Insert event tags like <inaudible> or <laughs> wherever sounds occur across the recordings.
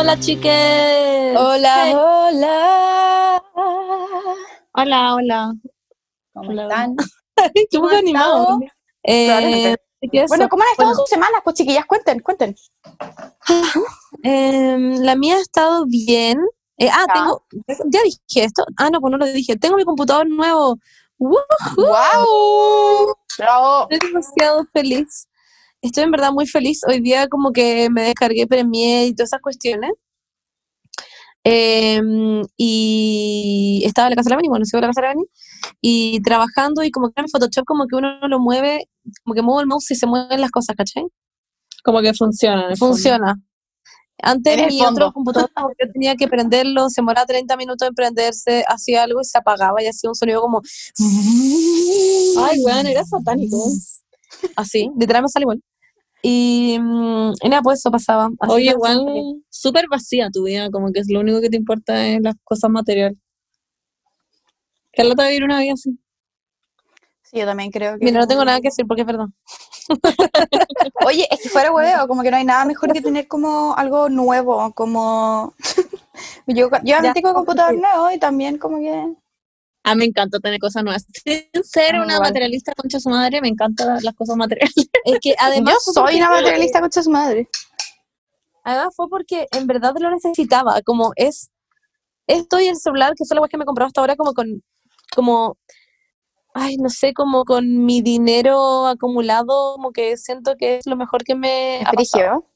Hola, chiques. Hola, hola. Hola, hola. ¿Cómo Hola. están? Qué <laughs> ¿Cómo poco han animado. Eh, Claramente. ¿qué es Bueno? ¿cómo han estado Bueno, sus semanas? Pues chiquillas, cuenten, cuenten. em, la mía ha estado bien. Eh, ah, tengo. Ya dije esto. Ah, no, pues no lo dije. Tengo mi computador nuevo. ¡Wow! Bravo. Estoy demasiado feliz. Estoy en verdad muy feliz. Hoy día como que me descargué Premiere y todas esas cuestiones. Em, y estaba en la casa de la Beni, bueno, sigo en la casa de la Beni, y trabajando y como que en Photoshop como que uno lo mueve, como que muevo el mouse y se mueven las cosas, ¿cachai? Como que funciona. fondo. Funciona. Antes En mi otro computador, yo tenía que prenderlo, se demoraba 30 minutos en prenderse, hacía algo y se apagaba y hacía un sonido como Ay, weón, era satánico. Así, literal me sale igual. Y, mm, y nada, pues eso pasaba. Así Oye, igual, súper vacía tu vida, como que es lo único que te importa es las cosas materiales. ¿Qué lata vivir una vida así? Sí, yo también creo que. Mira, no tengo nada que decir porque es verdad. <laughs> Oye, es que fuera huevo, como que no hay nada mejor que tener como algo nuevo, como. <laughs> yo yo también tengo computador nuevo y también como que. Ah, me encanta tener cosas nuevas. <laughs> Sin ser Ah, una materialista concha su madre, me encantan las cosas materiales. <laughs> Es que además yo fue soy una materialista con su madre. Además fue porque en verdad lo necesitaba, como es esto y el celular, que las cosas que me he comprado hasta ahora como con, como, ay, no sé, como con mi dinero acumulado, como que siento que es lo mejor que me. Frigio.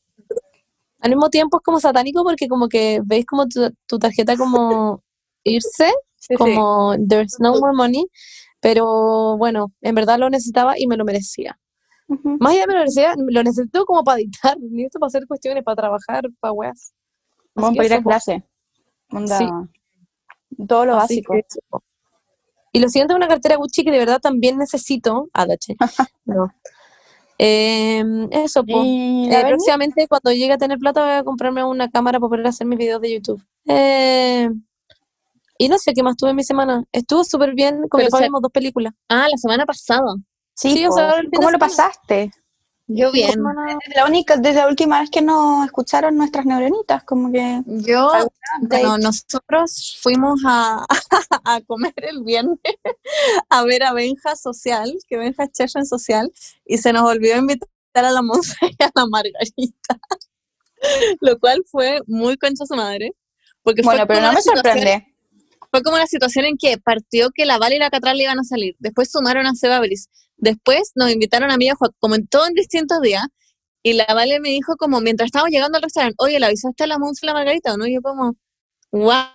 Al mismo tiempo es como satánico porque como que veis como tu, tu tarjeta como <laughs> irse, como there's no more money, pero bueno, en verdad lo necesitaba y me lo merecía. Ujú. Más allá de me lo merecía, lo necesito como para editar, <laughs> necesito para hacer cuestiones, para trabajar, para weas. Vamos a ir a clase. Onda, Sí. Todo lo Así básico. que. Y lo siguiente es una cartera Gucci que de verdad también necesito. Ah. <laughs> No. Em, eso, pues. Berni, próximamente, cuando llegue a tener plata, voy a comprarme una cámara para poder hacer mis videos de YouTube. Eh, y no sé qué más tuve en mi semana. Estuvo súper bien. Con mi Pero papá se- vimos dos películas. Ah, la semana pasada. sí, sí, o sea, ¿cómo lo pasaste? Yo bien. Desde la única, desde la última vez que nos escucharon nuestras neuronitas, como que Yo, ¿Algún bueno, nosotros fuimos a, <laughs> a comer el viernes a ver a Benja Social, que Benja es chef en Social, y se nos olvidó invitar a la Monse y a la Margarita, <laughs> lo cual fue muy concha su madre. Porque fue bueno, pero como no me situación- sorprende. Fue como una situación en que partió que la Val y la Catral le iban a salir, después sumaron a Seba Briz, después nos invitaron a mí y a Juan, como en todo en distintos días, y la Vale me dijo como, mientras estábamos llegando al restaurante, oye, ¿le avisaste a la Monse y la Margarita o no? Y yo como, ¿what?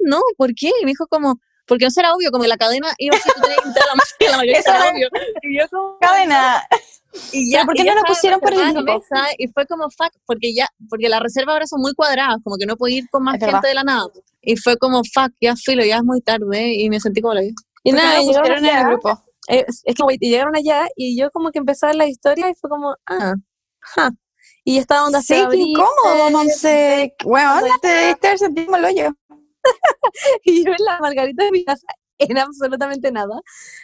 No, ¿por qué? Y me dijo como, porque no será obvio, como que la cadena iba a ser que la Monse y la <laughs> Margarita, Eso era obvio. Y <laughs> yo como, Cadena. y ¿Pero por qué y no lo pusieron por el la grupo? y fue como fuck, porque ya, porque las reservas ahora son muy cuadradas, como que no puedo ir con más Es gente verdad. de la nada. Y fue como fuck, ya filo, ya es muy tarde, y me sentí como la vida. Y ¿Por qué nada, llegaron pusieron en el allá, grupo? es es que güey, y llegaron allá y yo como que empecé a ver la historia y fue como, ah, ja. Y estaba onda Sí, qué incómodo, Monse. Bueno, te diste el sentido hoyo. <laughs> y yo en la margarita de mi casa <laughs> en absolutamente nada.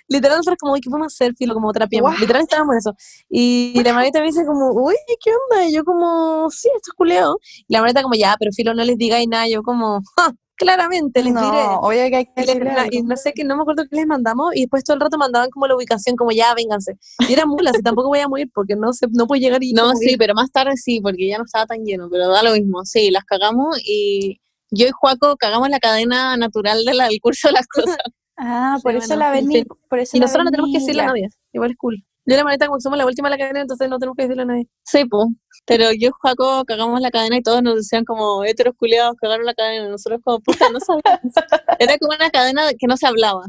Literal, nosotros como, uy, ¿qué podemos hacer? Filo, como trapiemos. What? Literal estábamos en eso. Y la margarita me dice como, uy, ¿qué onda? Y yo como, sí, esto es culeo. Y la margarita como, ya, pero Filo, no les digáis nada. Yo como, <laughs> "Ja, claramente les diré. No, oye, que hay que Y, les- la- y no sé qué, no me acuerdo qué les mandamos, y después todo el rato mandaban como la ubicación, como ya, vénganse. Y era mula, y tampoco voy a morir porque no se, no puedo llegar y No, sí, ir. pero más tarde sí, porque ya no estaba tan lleno, pero da lo mismo. Sí, las cagamos y yo y Juaco cagamos la cadena natural de la- del curso de las cosas. <laughs> Ah, por Sí, eso bueno, la fin. Por eso Y la nosotros no tenemos que decirle a nadie, igual es cool. Yo la manita como somos la última de la cadena, entonces no tenemos que decirle a nadie. Sí, po. Pero yo y Juaco cagamos la cadena y todos nos decían como heteros culiados cagaron la cadena. Y nosotros como puta, no sabíamos. <laughs> Era como una cadena que no se hablaba.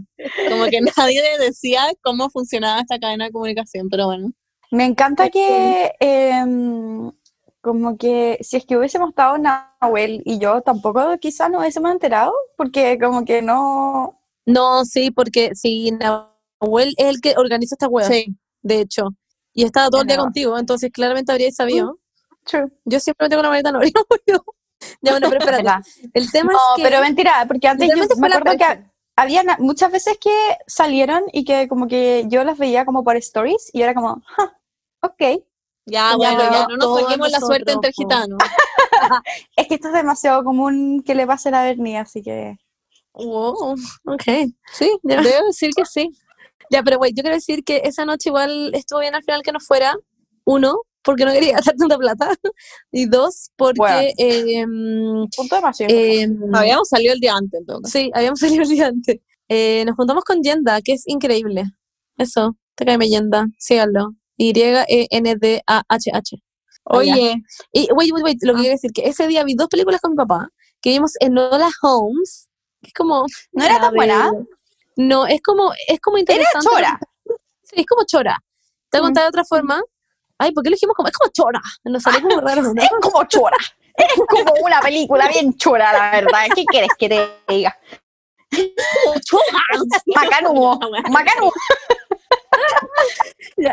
Como que nadie decía cómo funcionaba esta cadena de comunicación, pero bueno. Me encanta que, em, como que si es que hubiésemos estado Nahuel y yo, tampoco quizás nos hubiésemos enterado, porque como que no. No, sí, porque sí, Nahuel es el que organiza esta web, Sí. De hecho. Y estaba todo el día contigo, entonces claramente habríais sabido. True. Yo simplemente con la manita no habría. <laughs> Ya, bueno, pero espérate. El tema No, es que... pero mentira, porque antes yo me la acuerdo que había muchas veces que salieron y que como que yo las veía como por stories y era como, "Ja, ok. Ya, Ya, bueno, pero ya no nos saquemos la suerte entre gitanos. <laughs> Es que esto es demasiado común que le pase a la Bernie, así que. Wow, ok. Sí, ya. Debo <laughs> decir que sí. Ya, pero güey, yo quiero decir que esa noche igual estuvo bien al final que no fuera. Uno, porque no quería <laughs> gastar tanta plata. Y dos, porque Bueno. em, Punto demasiado. em, Habíamos salido el día antes, en todo caso. sí, habíamos <laughs> salido el día antes. Eh, nos juntamos con Yenda, que es increíble. Eso, te cae Yenda, síganlo. Y-E-N-D-A-H-H. Oye, Y, wait, wait, wait, lo que Ah. quiero decir, que ese día vi dos películas con mi papá, que vimos Enola Holmes, que es como... ¿No era tan buena? No, es como, es como Era interesante. chora. Sí, es como chora. Te voy a Mm. contar de otra forma. Ay, ¿por qué lo dijimos como? Es como chora. Nos salió como raro, ¿no? <laughs> Es como chora. Es como una película bien chora, la verdad. ¿Qué quieres que te diga? Macanudo. Macanudo. <laughs>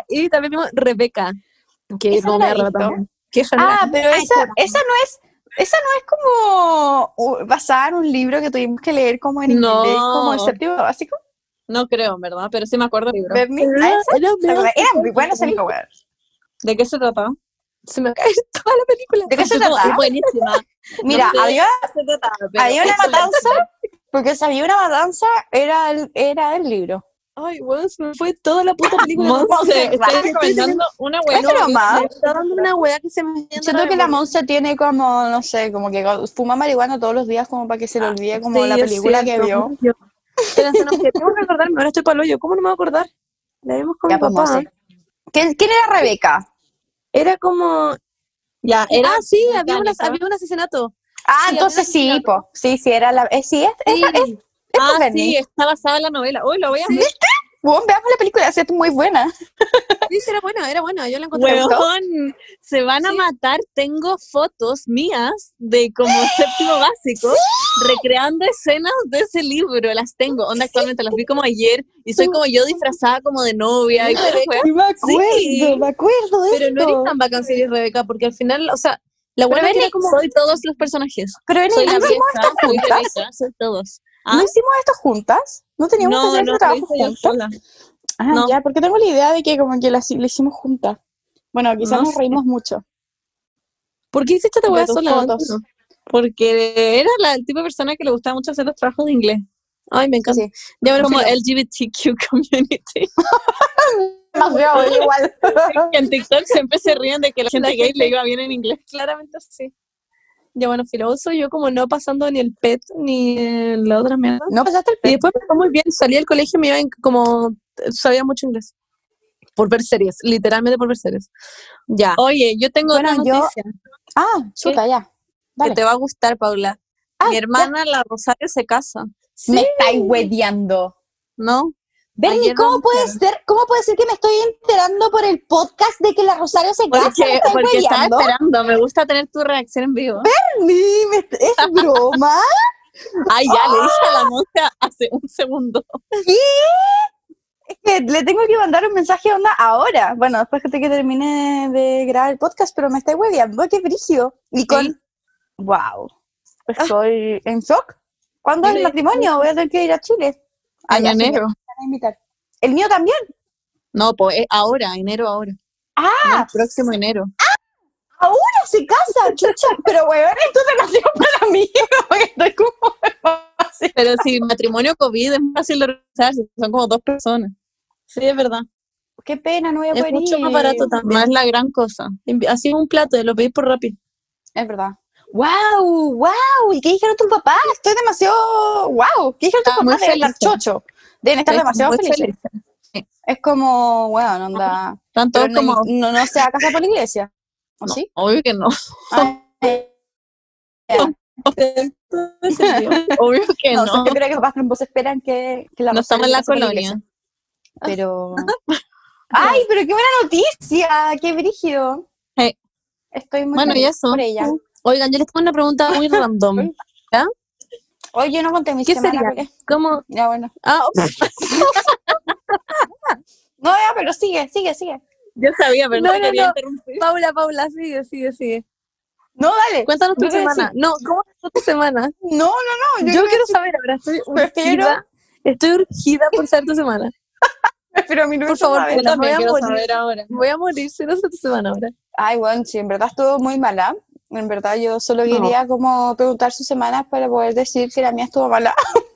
Y también vimos Rebeca, que no me. Que Ah, pero esa, esa no es. Esa no es como uh, basada en un libro que tuvimos que leer como en No. inglés, como el séptimo básico. no creo, en verdad, pero sí me acuerdo del libro. Bernie, ¿a esa? La verdad, Era muy buena esa libro. ¿De qué se trataba? Se me cae <laughs> toda la película. ¿De qué se <laughs> trataba? Buenísima. <laughs> Mira, No sé había, trataba, había una matanza, porque si había una matanza, era el, era el libro. Ay, bueno, se me fue toda la puta película. <laughs> Monse, estoy recomendando una nomás. Me está dando una wea que se me Siento que la Monse tiene como, no sé, como que fuma marihuana todos los días como para que se le olvide como Sí, la película que vio. Yo- Espérense, no, que tengo que acordarme, ahora estoy para hoyo. ¿Cómo no me voy a acordar? La vimos con Ya, mi pues, papá. Monse. ¿Quién, quién era Rebeca? Era como... Ya, era ah, sí, había, una- había un asesinato. Ah, Sí, entonces sí, po. Sí, sí, era la. Eh, sí, es. es- Ah, Bernie. sí, está basada en la novela. Uy, lo voy a ver. Bueno, veamos la película, es muy buena. Sí, sí, era buena, era buena. Yo la encontré. Huevón, <laughs> se van a Sí. matar. Tengo fotos mías de como <laughs> séptimo básico recreando escenas de ese libro. Las tengo. Onda, actualmente las vi como ayer y soy como yo disfrazada como de novia y weón. <laughs> me acuerdo, Sí. me acuerdo de Pero no esto. eres tan bacán si eres Rebeca, porque al final, o sea, la buena tiene como... Soy todos los personajes. Pero Bernie, Soy ¿no la vieja, soy? Rebeca, soy todos. ¿No ¿Ah? hicimos esto juntas? ¿No teníamos que hacer no, este trabajo juntas? Ah, no. ya, porque tengo la idea de que como que la, hicimos juntas. Bueno, quizás No nos sé. reímos mucho. ¿Por qué hiciste esta tus sola? Porque era la, el tipo de persona que le gustaba mucho hacer los trabajos de inglés. Ay, me encanta. Sí. Ya, bueno, Como filo. LGBTQ community. <laughs> Demasiado, igual. <laughs> en TikTok siempre se ríen de que la gente gay le iba bien en inglés. claramente sí. Ya, bueno, filoso, yo como no pasando ni el PET ni la otra mierda. ¿No pasaste el Y pez? después me fue muy bien, salí del colegio y me iba en- como, sabía mucho inglés. Por ver series, literalmente por ver series. Ya. Oye, yo tengo Bueno, yo- noticia Ah, chuta, ya. que te va a gustar, Paula. Ah, Mi hermana, la Rosario, se casa, Me estáis hueveando. ¿no? Bernie, ¿cómo puede ser, cómo puede ser que me estoy enterando por el podcast de que la Rosario se casa? ¿Me Porque, porque estaba esperando. Me gusta tener tu reacción en vivo. Bernie, ¿es <laughs> broma? Ay, ya, le dije a la monja hace un segundo. Es que le tengo que mandar un mensaje a onda ahora. Bueno, después que te- que termine de grabar el podcast, pero me estáis hueveando, qué brígido. Y con... Wow. Estoy en shock. ¿Cuándo es el matrimonio? Voy a tener que ir a Chile. Ah, En enero. A invitar. ¿El mío también? No, pues eh, ahora, enero ahora. Ah, No, el próximo enero. ahora se casa, chucha. <laughs> Pero, weón, es demasiado para mí. porque Estoy como... Pero si matrimonio COVID es fácil de organizar, si son como dos personas. Sí, es verdad. Qué pena, no voy a Es poder mucho ir. más barato también. es la gran cosa. Así un plato, lo pedís por Rappi. Es verdad. ¡Wow! ¡Wow! ¿Y qué dijeron tu papá? Estoy demasiado. ¡Wow! ¿Qué dijeron tu Ah, papá? muy Deben estar felices. chocho. Deben estar demasiado felices. Es como, bueno, onda. Pero no, como. no, no se va a casar por la iglesia. ¿O No, sí? obvio que no. Ah, ya. <laughs> Obvio que no, no. yo creo que los papás tampoco esperan que, que la No estamos en la colonia. Pero. <laughs> ¡Ay, pero qué buena noticia! ¡Qué brígido! Hey. Estoy muy Bueno, y feliz eso. por ella. Oigan, yo les tengo una pregunta muy <laughs> random. Oye, yo no conté mi ¿Qué semana. sería? porque- ¿Cómo? Ya, bueno. Ah. <laughs> No, ya, pero sigue, sigue, sigue. Yo sabía, pero no, No, no, quería no. interrumpir. Paula, Paula, sigue, sigue, sigue. No, dale. Cuéntanos tu semana. No, ¿cómo estuvo tu semana? No, no, no. Yo, Yo, quiero saber ahora, estoy Prefiero- urgida. Estoy urgida por saber tu semana. Pero a mí no Por me favor, Paula, también voy a morir. saber ahora. Voy a morir si no sé tu semana ahora. Ay, bueno, sí, en verdad estuvo muy mala. En verdad, yo solo No. quería como preguntar sus semanas para poder decir que la mía estuvo mala. <laughs>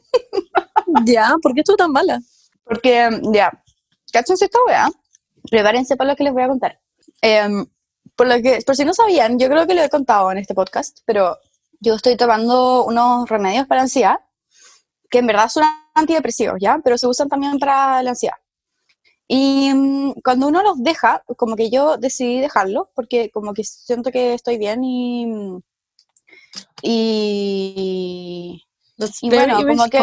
Ya, ¿por qué estuvo tan mala? Porque, ya, cáchense esta weá. Prepárense para lo que les voy a contar. Em, por, lo que, por si no sabían, yo creo que lo he contado en este podcast, pero yo estoy tomando unos remedios para ansiedad, que en verdad son antidepresivos, ¿ya? Pero se usan también para la ansiedad. Y mm, cuando uno los deja, como que yo decidí dejarlos, porque como que siento que estoy bien y... mm, Y, Y bueno, como que-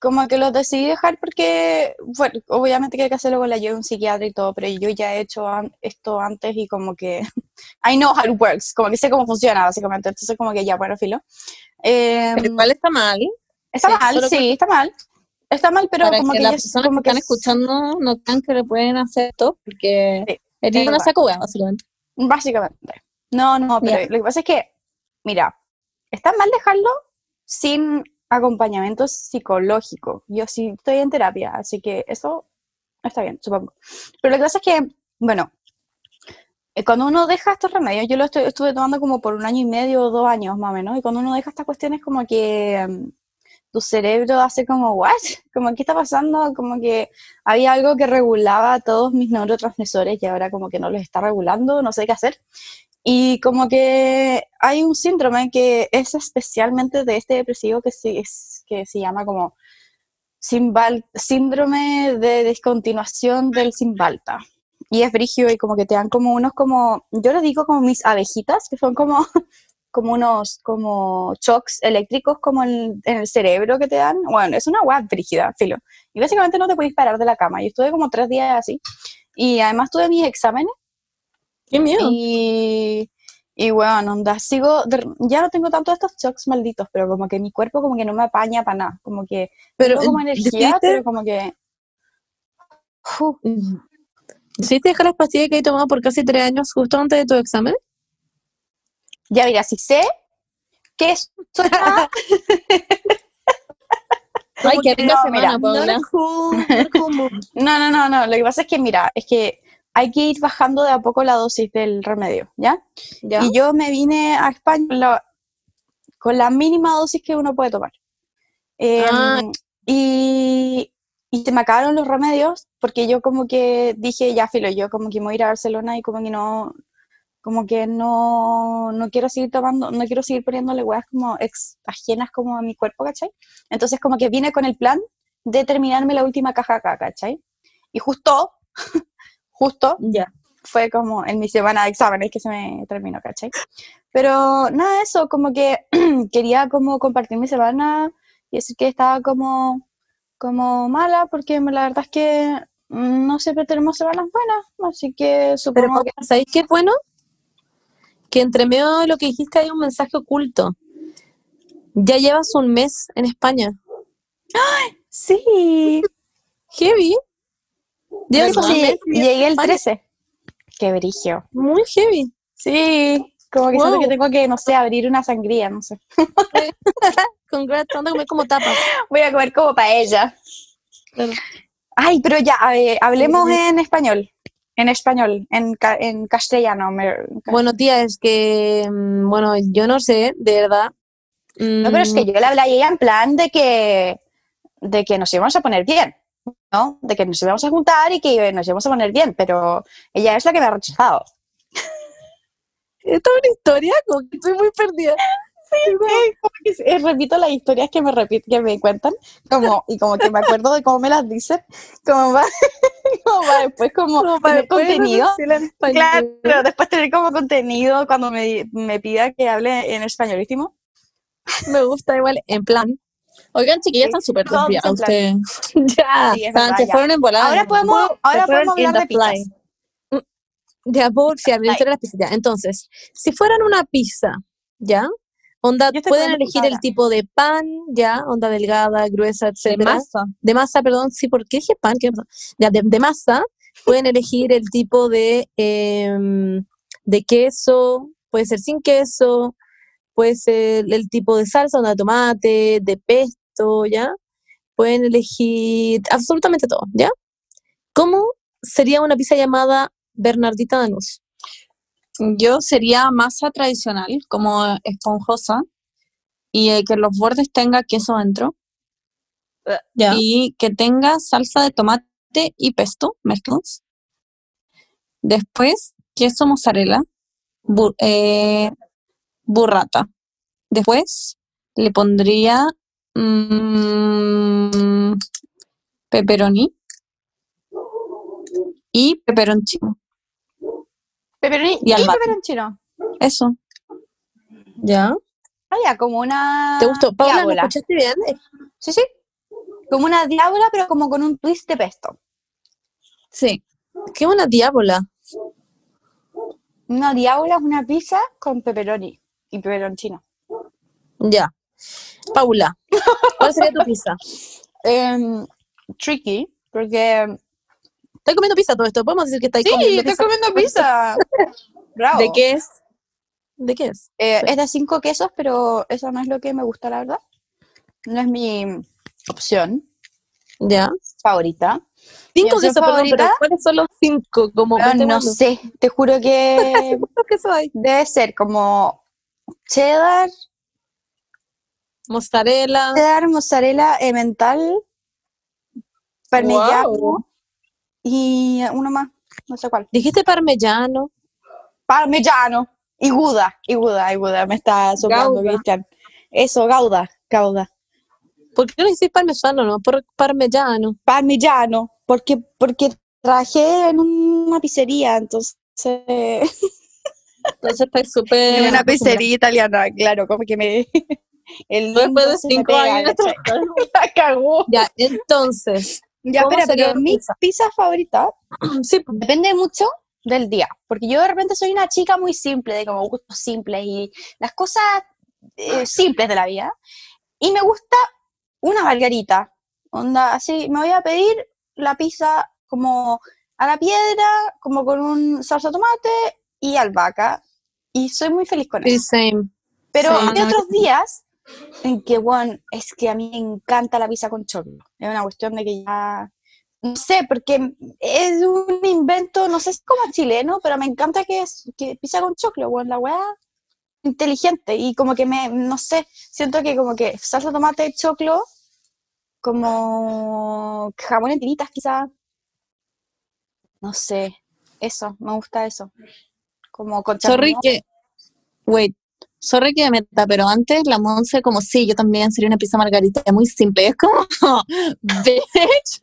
como que los decidí dejar porque, bueno, obviamente que hay que hacerlo con la ayuda de un psiquiatra y todo, pero yo ya he hecho an- esto antes y como que <laughs> I know how it works, como que sé cómo funciona básicamente, entonces como que ya, bueno, filo. Eh, Pero igual está mal. está sí, mal, sí, está mal. Está mal, pero para como que que, las personas como que están escuchando no crean que le pueden hacer esto, porque Sí, eres es una sacuda, básicamente. Básicamente. No, no, pero lo que pasa es que, mira, está mal dejarlo sin acompañamiento psicológico. Yo sí estoy en terapia, así que eso está bien, supongo. Pero lo que pasa es que, bueno, eh, cuando uno deja estos remedios, yo lo estoy- estuve tomando como por un año y medio o dos años más o menos, y cuando uno deja estas cuestiones como que mm, tu cerebro hace como, ¿what? <laughs> Como, ¿qué está pasando? Como que había algo que regulaba todos mis neurotransmisores y ahora como que no los está regulando, no sé qué hacer. Y como que hay un síndrome que es especialmente de este depresivo que, sí, es, que se llama como Simbal- síndrome de descontinuación del Simbalta. Y es brigio y como que te dan como unos como, yo les digo como mis abejitas, que son como, <laughs> como unos como shocks eléctricos como en, en el cerebro que te dan. Bueno, es una guap brígida, filo. Y básicamente no te puedes parar de la cama. Yo estuve como tres días así. Y además tuve mis exámenes Qué miedo. y, y bueno, onda, sigo, ya no tengo tanto estos shocks malditos, pero como que mi cuerpo como que no me apaña para nada, como que Pero, tengo como eh, energía, ¿decidiste- pero como que... Uf, ¿Decidiste dejar las pastillas que he tomado por casi tres años justo antes de tu examen? Ya mira, si sé que es sola, <laughs> Ay, qué rica no, semana, mira, Paula. no, no, no, no, lo que pasa es que mira, es que hay que ir bajando de a poco la dosis del remedio, ¿ya? ¿Ya? Y yo me vine a España con la, con la mínima dosis que uno puede tomar. Em, Ah. y, y se me acabaron los remedios porque yo como que dije, ya filo, yo como que me voy a ir a Barcelona y como que no, como que no, no quiero seguir tomando, no quiero seguir poniéndole huevas como ex, ajenas como a mi cuerpo, ¿cachai? Entonces como que vine con el plan de terminarme la última caja acá, ¿cachai? Y justo, <laughs> justo, Ya. fue como en mi semana de exámenes que se me terminó, ¿cachai? Pero nada de eso, como que <clears throat> quería como compartir mi semana y decir que estaba como, como mala, porque la verdad es que no siempre tenemos semanas buenas, así que Pero supongo que... ¿sabéis qué es bueno? Que entre medio de lo que dijiste hay un mensaje oculto. Ya llevas un mes en España. Sí, Heavy. Llevas sí, un mes llegué el España. 13. Qué brigio. muy heavy. Sí, como que siento que tengo que, no sé, abrir una sangría, no sé. <laughs> Congrats, anda a comer como tapas. Voy a comer como paella. Claro. Ay, pero ya, eh, hablemos en español. En español, en, ca- en castellano. me- Bueno, tía, es que, mm, bueno, yo no sé, de verdad. No, pero es que Mm, yo le hablé a ella en plan de que, de que nos íbamos a poner bien, ¿no? De que nos íbamos a juntar y que nos íbamos a poner bien, pero ella es la que me ha rechazado. ¿Esta es una historia? Como que estoy muy perdida. Como que eh, repito las historias que me repit- que me cuentan, como, y como que me acuerdo de cómo me las dicen, como para, <laughs> como para después como, Como para tener después contenido. en. Claro, después tener como contenido cuando me, me pida que hable en españolísimo. <laughs> Me gusta igual, en plan. Oigan, chiquillas, están súper plan. ustedes. <laughs> ya. Sí, es Están- se ya. fueron en volada. Ahora podemos, ahora podemos hablar de pizzas. Ya, puedo sí, a mí me Ay. gustaría las pizzas, ya. Entonces, si fueran una pizza, ¿ya? Onda, pueden elegir el tipo de pan, ¿ya? Onda delgada, gruesa, De etcétera. masa. De masa, perdón, sí, ¿por qué dije pan? ¿Qué? Ya, de, de masa, pueden elegir el tipo de, em, de queso, puede ser sin queso, puede ser el tipo de salsa, onda de tomate, de pesto, ¿ya? Pueden elegir absolutamente todo, ¿ya? ¿Cómo sería una pizza llamada Bernardita Danús? Yo sería masa tradicional, como esponjosa, y eh, que los bordes tenga queso dentro, y que tenga salsa de tomate y pesto mezclados. Después, queso mozzarella, eh, burrata. Después, le pondría mm, pepperoni y peperoncino. Pepperoni Y y, peperoncino. Eso. ¿Ya? Ah, ya, como una ¿Te gustó? Paula, ¿lo diábola. escuchaste bien? Sí, sí. Como una diábola, pero como con un twist de pesto. Sí. ¿Qué una diábola? Una diábola es una pizza con pepperoni y peperoncino. Ya. Paula, ¿cuál sería tu pizza? <laughs> Em, tricky, porque... Estoy comiendo pizza todo esto. ¿Podemos decir que estáis Sí, comiendo estoy pizza? comiendo pizza. <laughs> Bravo. ¿De qué es? ¿De qué es? Eh, Sí. Es de cinco quesos, pero eso no es lo que me gusta, la verdad. No es mi opción Ya. favorita. Cinco quesos, perdón, pero favorita? ¿cuáles son los cinco? Como, vete no hablando. sé, te juro que <laughs> ¿Cuántos quesos hay? debe ser como cheddar, Mozzarella. cheddar, mozzarella, emmental, parmellano Guau. Y uno más, no sé cuál. Dijiste parmellano. Parmellano y Gouda, y Gouda, y Gouda, me está soplando. Cristian. Eso, Gouda, Gouda. ¿Por qué no dices parmesano, no? Por parmellano. Parmellano, porque, porque trabajé en una pizzería, entonces... <laughs> Entonces estáis súper. En una pizzería italiana, claro, como que me... <laughs> El Después de me cinco pega, años. <laughs> La cagó. Ya, entonces. Ya, ¿Cómo espera, sería pero tu mi pizza? pizza favorita <clears throat> Sí, depende mucho del día, porque yo de repente soy una chica muy simple, de como gustos simples y las cosas eh, simples de la vida, y me gusta una margarita, onda, así, me voy a pedir la pizza como a la piedra, como con un salsa de tomate y albahaca, y soy muy feliz con eso. sí, same. Pero Sí, hay no, otros días en que, bueno, es que a mí me encanta la pizza con choclo. Es una cuestión de que ya, no sé, porque es un invento, no sé si como chileno, pero me encanta que es que pizza con choclo, bueno, la weá inteligente y como que me, no sé, siento que como que salsa tomate, choclo, como jamón en tiritas quizás, no sé, eso, me gusta eso. Como con Sorry que. Wait. Sorry que me meta, pero antes la Monse, como sí, yo también sería una pizza margarita muy simple. Es como, <laughs> bitch.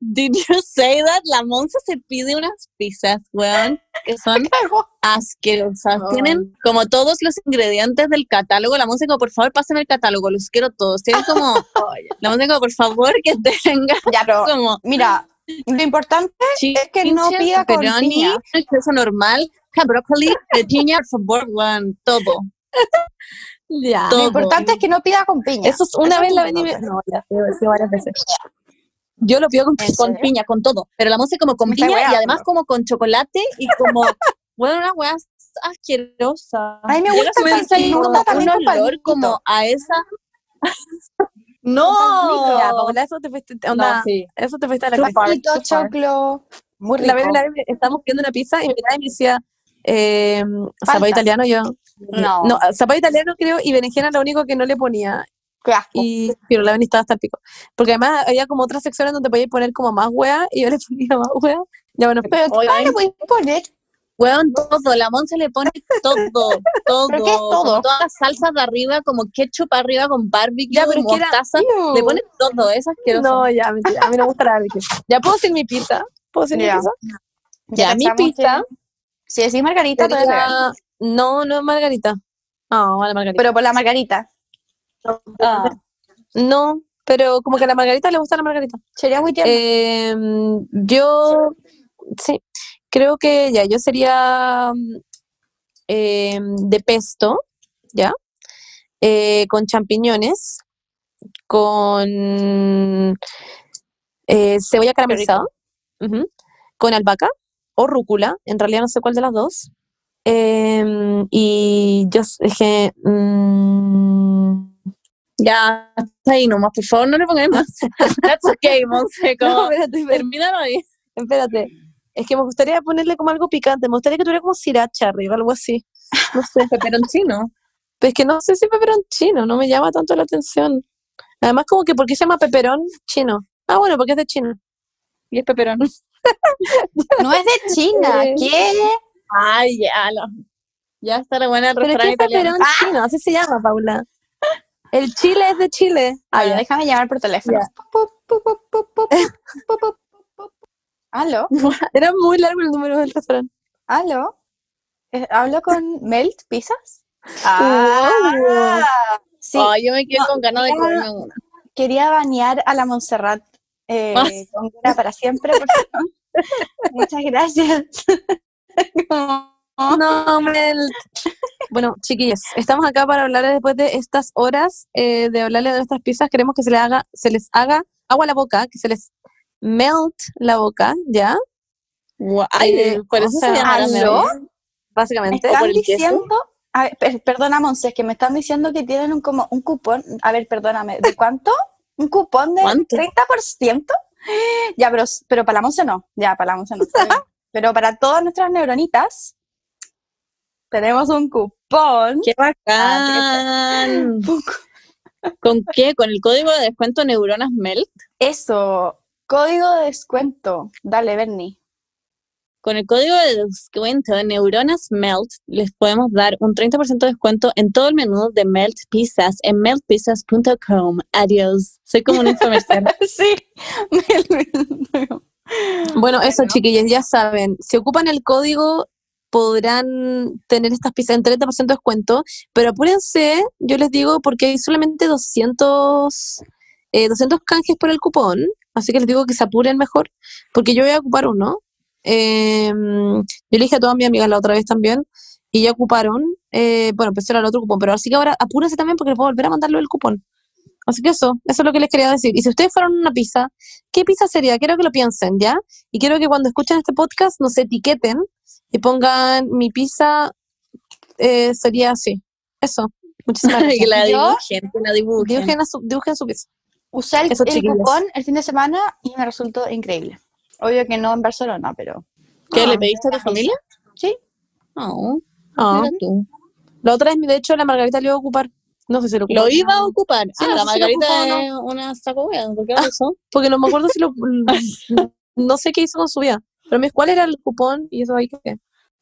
Did you say that? La Monse se pide unas pizzas, weón, que son <laughs> asquerosas. Ay. Tienen como todos los ingredientes del catálogo. La Monse como, por favor, pásame el catálogo, los quiero todos. Tienen como, <laughs> la Monse como, por favor, que tenga Ya, pero como Mira, lo importante es que no pida con piña. queso normal, brócoli, de piña, por favor, weón, todo. <laughs> Ya. Todo. Lo importante es que no pida con piña. Eso es una Eso vez la vendí. No, ya, varias veces. Yo lo pido con ¿En con piña, con todo. Pero la Monse como con Me piña y además como con chocolate y como, <laughs> bueno, una weá asquerosa. A mí me gusta el me gusta también un olor como a esa... <laughs> No. Ya, Paula, eso te fuiste. Onda, No, sí. Eso te fuiste a la casa. choclo, muy rico. La vez, una vez estábamos pidiendo una pizza y mi me decía eh, zapallo italiano. Yo, No. no, zapallo italiano creo y berenjena lo único que no le ponía. Qué asco. Y, pero la estaba hasta el pico. Porque además había como otras secciones donde podías poner como más hueá y yo le <laughs> ponía más hueá. Ya bueno, Pero Oye, no le puedes poner. Weón, todo, la Monse le pone todo, <laughs> todo. ¿Pero qué es todo? Todas las salsas de arriba, como ketchup arriba con barbecue, Ya, pero que era- mostaza. Le pone todo, es asqueroso. no, ya, mentira. A mí no me gusta la barbecue. Ya puedo decir mi pizza. ¿Puedo decir Ya. mi pizza? Ya, mi pensamos pizza Si decís margarita, pegar. Sería- No, no es margarita. No, vale, margarita. Pero por la margarita. Ah. No, pero como que a la margarita le gusta la margarita. Sería muy tierno. Em, yo, sí, creo que ya, yo sería em, de pesto, ¿ya? Eh, con champiñones, con eh, cebolla caramelizada, con albahaca o rúcula, en realidad no sé cuál de las dos. Em, y yo s- es que... mm, Ya, ahí nomás, por favor, no le pongáis más. <laughs> That's okay, Monse, no, como, espérate, espérate. termínalo ahí. Espérate. Es que me gustaría ponerle como algo picante. Me gustaría que tuviera como sriracha arriba, algo así. No sé. Peperoncino. Pero es que no sé si peperón chino, no me llama tanto la atención. Además, como que, ¿por qué se llama peperón chino? Ah, bueno, porque es de China. Y es peperón no es de China, ¿qué? Ay, ya, ya está la buena el Pero es es ¡Ah! chino, así se llama, Paula. El chile es de Chile. Ay, ah, ya, déjame llamar por teléfono. ¿Aló? Era muy largo el número del restaurante. ¿Aló? Eh, ¿Hablo con Melt Pizzas? <laughs> ¡Ah! Sí. Oh, yo me quedo con ganas de comer una. Quería banear a la Montserrat eh, Ah. con Gura para siempre. por favor. <laughs> Muchas gracias. <laughs> Como- No, hombre. el- Bueno, chiquillos, estamos acá para hablarles después de estas horas eh, de hablarles de nuestras pizzas. Queremos que se les haga, se les haga agua a la boca, que se les melt la boca, ¿ya? Ay, Eh, por o eso sea, se llama ¿aló? Básicamente. ¿Me están por el queso? diciendo? A ver, per- perdona, Monse, es que me están diciendo que tienen un, como un cupón. A ver, perdóname, ¿de cuánto? ¿Un cupón de ¿Cuánto? 30%? Ya, pero, pero para la Monse no. Ya, para la Monse no. <laughs> Pero para todas nuestras neuronitas, tenemos un cupón. ¡Qué bacán! Un ¿Con qué? ¿Con el código de descuento Neuronas Melt? Eso, código de descuento. Dale, Bernie. Con el código de descuento de Neuronas Melt les podemos dar un 30% de descuento en todo el menú de Melt Pizzas en meltpizzas.com. Adiós. Soy como un infomercial. <laughs> sí. <laughs> Bueno, eso, chiquillos, ya saben. Si ocupan el código, podrán tener estas pizzas en 30% de descuento, pero apúrense, yo les digo, porque hay solamente 200, eh, 200 canjes por el cupón, así que les digo que se apuren mejor, porque yo voy a ocupar uno. Eh, yo le dije a todas mis amigas la otra vez también, y ya ocuparon, eh, bueno, era el otro cupón, pero así que ahora apúrense también porque les puedo volver a mandarlo el cupón. Así que eso, eso es lo que les quería decir. Y si ustedes fueran una pizza, ¿qué pizza sería? Quiero que lo piensen, ¿ya? Y quiero que cuando escuchen este podcast nos etiqueten y pongan mi pizza eh, sería así. Eso. Muchísimas <laughs> que gracias. la dibujen, que la dibujen. Dibujen, a su, dibujen su pizza. Usé el, cupón el fin de semana y me resultó increíble. Obvio que no en Barcelona, pero ¿Qué, Ah, le pediste a tu familia? sí. No, Ah. mira tú. La otra es, de hecho, la Margarita lo iba a ocupar. No sé si lo ocupó. Lo iba a ocupar. Sí, ah, no la si margarita ocupó es una saco. ¿Por qué lo? <laughs> Porque no me acuerdo si lo... <laughs> no sé qué hizo con su vida. Pero me dijo, ¿cuál era el cupón? Y eso ahí que...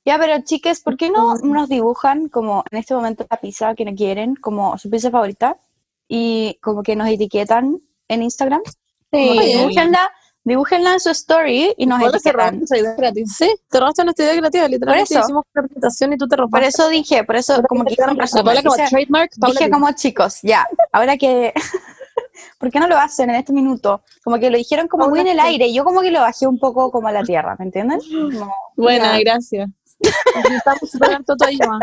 Ya, pero chicas, ¿por qué no nos dibujan como en este momento la pizza que no quieren, como su pizza favorita? Y como que nos etiquetan en Instagram. Como que Sí. dibújenla, dibújenla en su story y nos etiquetan. esa idea gratis. Sí, te robaste nuestra idea creativa. Literalmente eso. hicimos una presentación y tú te Por robaste. eso dije, por eso como que resumen. Paula como trademark, Paula dije como chicos, ya, ahora que... <laughs> ¿Por qué no lo hacen en este minuto? Como que lo dijeron como muy en el aire y yo como que lo bajé un poco como a la tierra, ¿me entienden? <gasps> Buena, Ya. gracias. <laughs> Intentamos superar todo ahí, ma.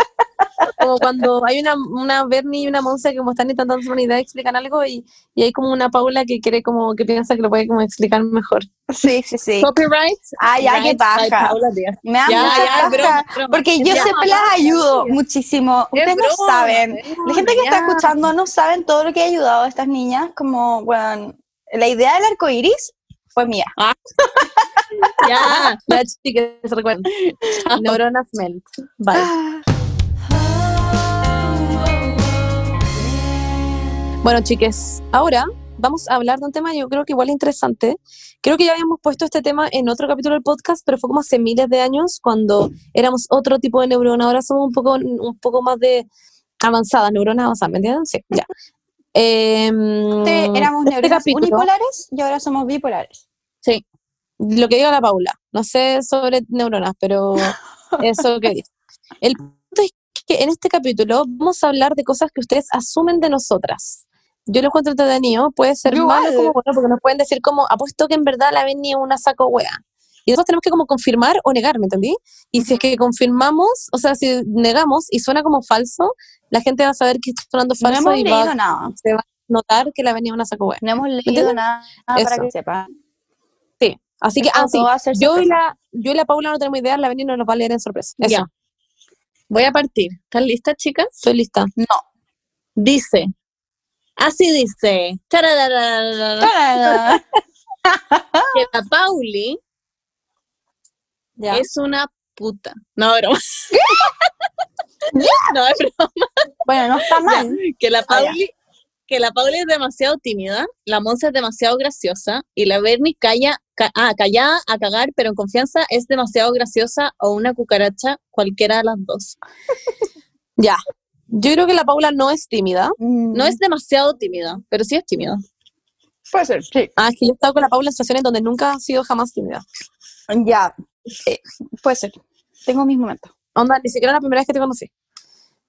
Como cuando hay una, una Bernie y una Monse que como están intentando idea, explican algo y, y hay como una Paula que quiere como, que piensa que lo puede como explicar mejor. Sí, sí, sí. Copyright. Ah, ya, Díaz. Me da Ya, mucha ya, broma, broma. Porque yo siempre las ayudo muchísimo. Es Ustedes no broma, saben. es La gente que está ya. escuchando no saben todo lo que he ayudado a estas niñas. Como, bueno, la idea del arco iris fue mía. <laughs> Ya. Ya, chicas, recuerden. <laughs> Neuronas melt. Bye. Bueno, chiques, ahora vamos a hablar de un tema yo creo que igual interesante. Creo que ya habíamos puesto este tema en otro capítulo del podcast, pero fue como hace miles de años cuando éramos otro tipo de neurona. Ahora somos un poco, un poco más de avanzadas, neuronas avanzadas, ¿me entienden? Sí, ya. Em, Antes éramos este neuronas capítulo- unipolares y ahora somos bipolares. Sí. lo que diga la Paula. No sé sobre neuronas, pero <laughs> eso que dice. El punto es que en este capítulo vamos a hablar de cosas que ustedes asumen de nosotras. Yo lo encuentro entretenido, puede ser Yo malo como bueno, porque nos pueden decir como, apuesto que en verdad la ven ni una saco wea. Y nosotros tenemos que como confirmar o negar, ¿me entendí? Y si es que confirmamos, o sea, si negamos y suena como falso, la gente va a saber que está sonando No falso hemos y leído va, nada. se va a notar que la venía una saco wea. No hemos leído entiendes? nada para que sepan. Sí. Así que, Esto ah, yo y, la, yo y la Paula no tenemos idea, la Beni nos lo va a leer en sorpresa. Eso, Ya. Voy a partir. ¿Están listas, chicas? estoy lista. No. Dice. Así dice. Que la Pauli Ya. es una puta. No, broma. <laughs> <laughs> no, es broma. Bueno, no está mal. Que la Ah. Pauli, que la Pauli es demasiado tímida, la Monza es demasiado graciosa y la Bernie calla, ca- ah, callada a cagar, pero en confianza es demasiado graciosa o una cucaracha, cualquiera de las dos. <laughs> Ya. Yo creo que la Paula no es tímida. Mm, No es demasiado tímida, pero sí es tímida. Puede ser, sí. Ah, es que yo he estado con la Paula en situaciones donde nunca ha sido jamás tímida. Ya. eh, puede ser. Tengo mis momentos. Onda, ni siquiera la primera vez que te conocí.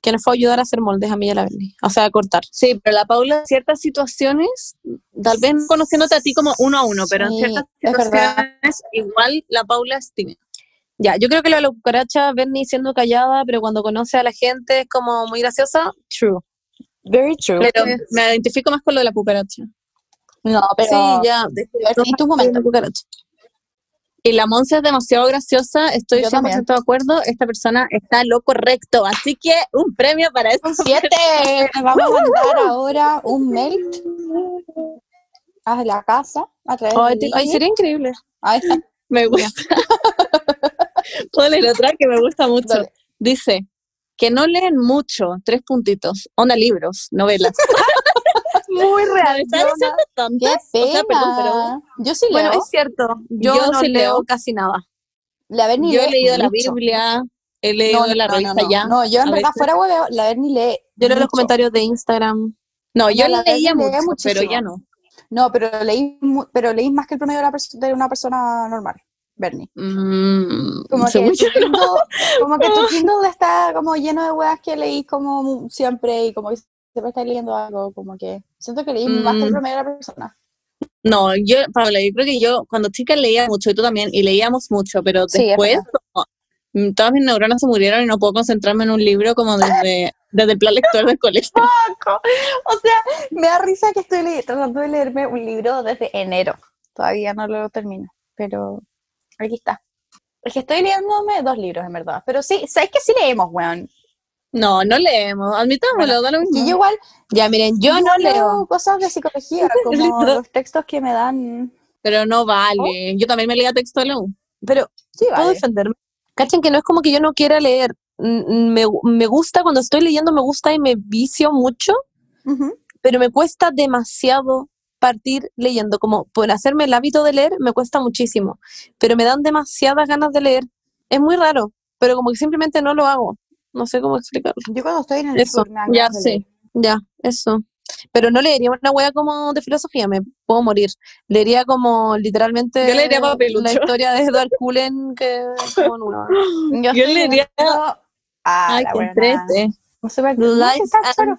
Que nos fue a ayudar a hacer moldes a mí y a la Berni. O sea, a cortar. Sí, pero la Paula en ciertas situaciones, tal vez no conociéndote a ti como uno a uno, pero en ciertas situaciones igual la Paula es tímida. Ya, yo creo que lo de la cucaracha, Berni siendo callada, pero cuando conoce a la gente es como muy graciosa. True. Very true. Pero me identifico más con lo de la cucaracha. no, pero. sí, ya. de- Berni, tu momento. la cucaracha. Y la Monza es demasiado graciosa, estoy Yo 100% también. de acuerdo, esta persona está lo correcto, así que un premio para eso. Siete. Vamos a mandar ahora un mail a la casa a través Ay, de ay, sería increíble. Ahí está. <laughs> Me gusta. <laughs> Puedo leer otra que me gusta mucho. Dale. Dice, que no leen mucho, tres puntitos, onda libros, novelas. <laughs> Muy ¿Me están diciendo Qué pena. O sea, perdón, pero Yo sí Bueno, leo. es cierto. Yo, Yo no sí leo leo. casi nada. la Berni yo he leído la. Biblia, he leído la revista no. ya. No, yo en verdad fuera hueveo, la Berni lee. Yo leo los comentarios de Instagram. No, yo la leía mucho, pero ya no. No, pero leí, pero leí más que el promedio de, la perso- de una persona normal, Bernie. Mm, Como que, tu no. Kindle, como que tu <laughs> Kindle está como lleno de weas que leí como siempre y como que siempre estás leyendo algo, como que siento que leí más que el Mm. promedio de la persona. No, yo, Paula, yo creo que yo cuando chica leía mucho y tú también, y leíamos mucho, pero después como, mm, todas mis neuronas se murieron y no puedo concentrarme en un libro como desde, desde el plan lector del colegio. <laughs> O sea, me da risa que estoy tratando de leerme un libro desde enero. Todavía no lo termino, pero aquí está. Es que estoy leyéndome dos libros, en verdad. Pero sí, sabes que sí leemos, weón. No, no leemos, admitámoslo, Que mismo. yo igual Ya, miren, yo no leo. cosas de psicología, <laughs> como los textos que me dan. Pero no vale, yo también me leía texto de la U. Pero Sí, puedo vale. defenderme. Cachen que no es como que yo no quiera leer. Me, me gusta, cuando estoy leyendo, me gusta y me vicio mucho, pero me cuesta demasiado partir leyendo. Como por hacerme el hábito de leer, me cuesta muchísimo. Pero me dan demasiadas ganas de leer. Es muy raro, pero como que simplemente no lo hago. No sé cómo explicarlo. Yo cuando estoy en el Eso, Ya sí. Ya, eso. Pero no leería una wea como de filosofía, me puedo morir. Leería como literalmente Yo leería Papelucho. la historia de Edward Cullen que como. <gasps> Yo, Yo leería- Ah, Ay, la qué buena. entrete. No sé Life and-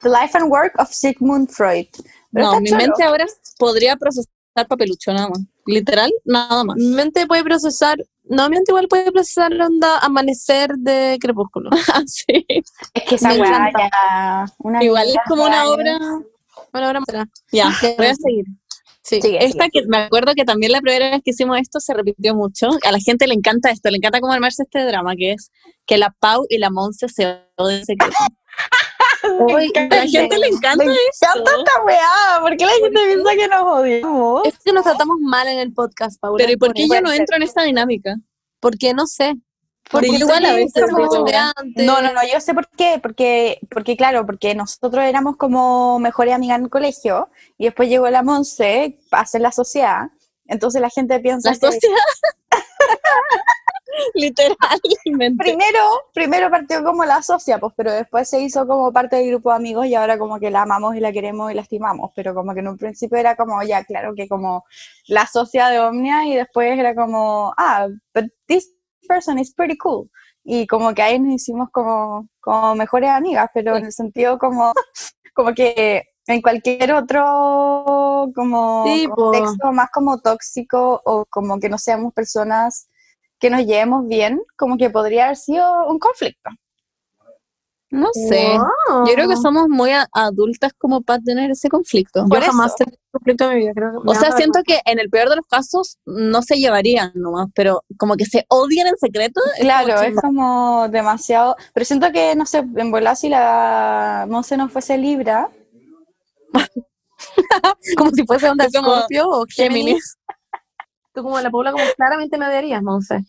The Life and Work of Sigmund Freud. Pero No, mi choro. mente ahora podría procesar papelucho nada más. Literal, nada más. Mi mente puede procesar, no, mi mente igual puede procesar la onda amanecer de crepúsculo. <laughs> Ah, sí. Es que esa Me weá encanta. ya. Una Igual es como una obra. Bueno, ahora será. Ya, Ya, voy a seguir. Sí. Sigue, Esta que me acuerdo que también la primera vez que hicimos esto se repitió mucho. A la gente le encanta esto, le encanta cómo armarse este drama, que es que la Pau y la Monse se odian secreto. <laughs> <laughs> Uy, A la gente le encanta Me esto. encanta esta weá. ¿Por qué la gente piensa que nos odiamos? Es que nos tratamos mal en el podcast, Paula. Pero ¿y por por qué yo no entro en esta dinámica? Porque no sé. Porque Porque igual a veces. No, no, no, yo sé por qué, porque, porque claro, porque nosotros éramos como mejores amigas en el colegio y después llegó la Monse a hacer la sociedad, entonces la gente piensa La que sociedad. <laughs> <laughs> Literalmente. primero, primero partió como la socia, pues, pero después se hizo como parte del grupo de amigos y ahora como que la amamos y la queremos y la estimamos, pero como que en un principio era como, ya, claro, que como la socia de Omnia y después era como, ah, but this person is pretty cool. Y como que ahí nos hicimos como, como mejores amigas, pero en el sentido como, <laughs> como que en cualquier otro como Sí, po. contexto más como tóxico o como que no seamos personas que nos llevemos bien, como que podría haber sido un conflicto. No sé. Wow. Yo creo que somos muy adultas como para tener ese conflicto. Yo Por jamás eso. tendré conflicto en mi vida, creo que O sea, siento que en el peor de los casos no se llevarían nomás, pero como que se odian en secreto. Claro, es como demasiado. Pero siento que, no sé, en volar si la Monse no fuese Libra, <laughs> como si fuese como Scorpio o. Géminis. Tú como la Paula, como claramente me odiarías, Monse.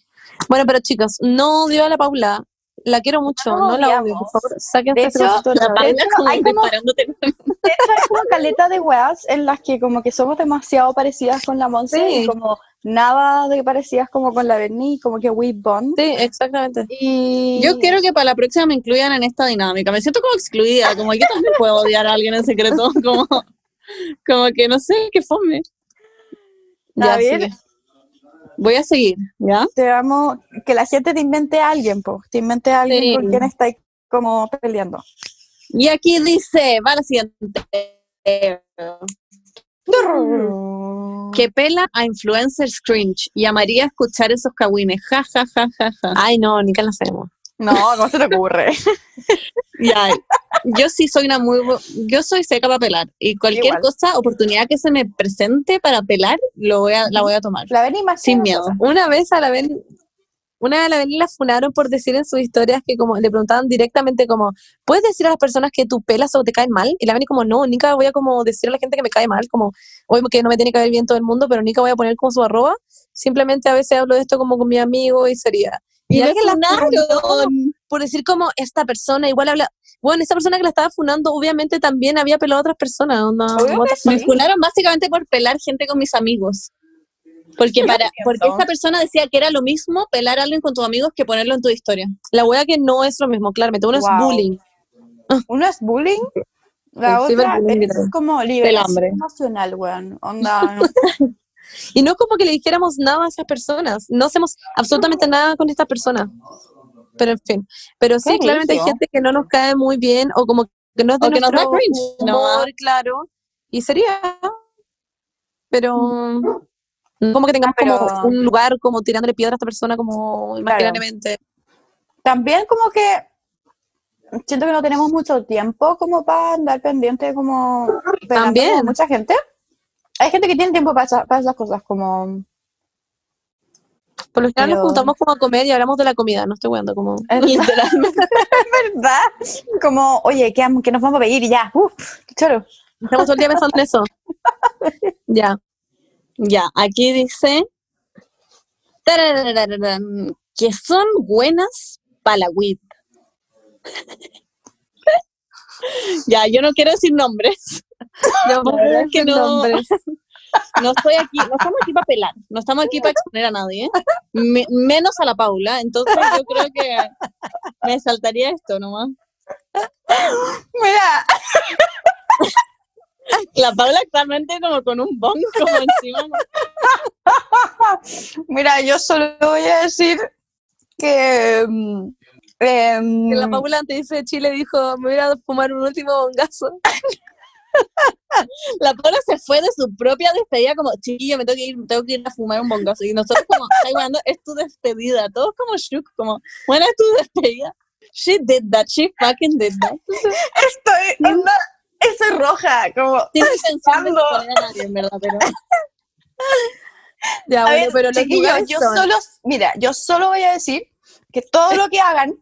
Bueno, pero chicos, no odio a la Paula. La quiero mucho, No no, la odio, por favor. Saquen De este hecho, de la. Paula hecho, como hay como-. <laughs> De hecho, hay como caleta de weas en las que como que somos demasiado parecidas con la Monse Sí. y como nada de parecidas como con la Berni, como que we bond. Sí, exactamente. Y Yo quiero que para la próxima me incluyan en esta dinámica. Me siento como excluida, como que yo también puedo odiar a alguien en secreto, <laughs> como, como que no sé, qué fome. Ya, sigue. Voy a seguir, ¿ya? te vamos, que la gente te invente a alguien, pues, te invente a alguien Sí. con quien estáis como peleando. Y aquí dice, va la siguiente. Que pela a influencers cringe y amaría escuchar esos cagüines. Ja, ja, ja, ja, ja. Ay, no, ni que lo hacemos. No, ¿cómo se te ocurre? <laughs> Ya, yo sí soy una muy... Yo soy seca para pelar. Y cualquier Igual. cosa, oportunidad que se me presente para pelar, lo voy a, la voy a tomar. La más Sin miedo. Una vez a la Ben, una vez a la Ben la funaron por decir en sus historias que como le preguntaban directamente como, ¿puedes decir a las personas que tú pelas o te caen mal? Y la Ben como, no, nunca voy a como decir a la gente que me cae mal, como, obvio que no me tiene que ver bien todo el mundo, pero nunca voy a poner como su arroba. Simplemente a veces hablo de esto como con mi amigo y sería. Y, la funaron. por decir como, esta persona igual habla, bueno, esa persona que la estaba funando obviamente también había pelado a otras personas, fuck. Me funaron básicamente por pelar gente con mis amigos. Porque, para, porque esta persona decía que era lo mismo pelar a alguien con tus amigos que ponerlo en tu historia. La wea que no es lo mismo, claramente, uno Wow. es bullying. <laughs> Uno es bullying, la Sí, otra es como liberación hambre. emocional, weón. Onda, <laughs> Y no es como que le dijéramos nada a esas personas. No hacemos absolutamente nada con estas personas. Pero en fin. Pero sí, claramente hay gente que no nos cae muy bien o como que no es de que nos da humor, claro. Y sería. Pero. no Como que tengamos Ah, pero- como un lugar como tirándole piedra a esta persona como imaginariamente. también como que siento que no tenemos mucho tiempo como para andar pendiente como También. mucha gente. Hay gente que tiene tiempo para, esa- para esas cosas como Por lo general Pero- nos juntamos como a comer y hablamos de la comida, no estoy jugando como. <laughs> Literalmente. <laughs> ¿verdad? Como, oye, que, que nos vamos a pedir y ya. Uf, qué choro. Estamos todo el día pensando en eso. <laughs> ya. Ya, aquí dice que son buenas para la weed. ya, yo no quiero decir nombres. <laughs> No, es que no. <laughs> No estoy aquí, no estamos aquí para pelar, no estamos aquí para exponer a nadie, me- menos a la Paula, entonces yo creo que me saltaría esto nomás. Mira, La Paula actualmente como con un bong como encima. mira, yo solo voy a decir que mm, em, Que la Paula antes de Chile dijo, me voy a fumar un último bongazo. <laughs> La Paula se fue de su propia despedida como, chiquillo, me tengo que ir, tengo que ir a fumar un bongazo. Y nosotros como, "Ay, bueno, es tu despedida. Todos como shook, como, bueno, es tu despedida. She did that, she fucking did that. estoy, onda, estoy roja, como Tiene Pensando. a nadie, en verdad, pero... <laughs> Ya, bueno, pero los chiquillos, yo son- solo, mira, yo solo voy a decir que todo lo que hagan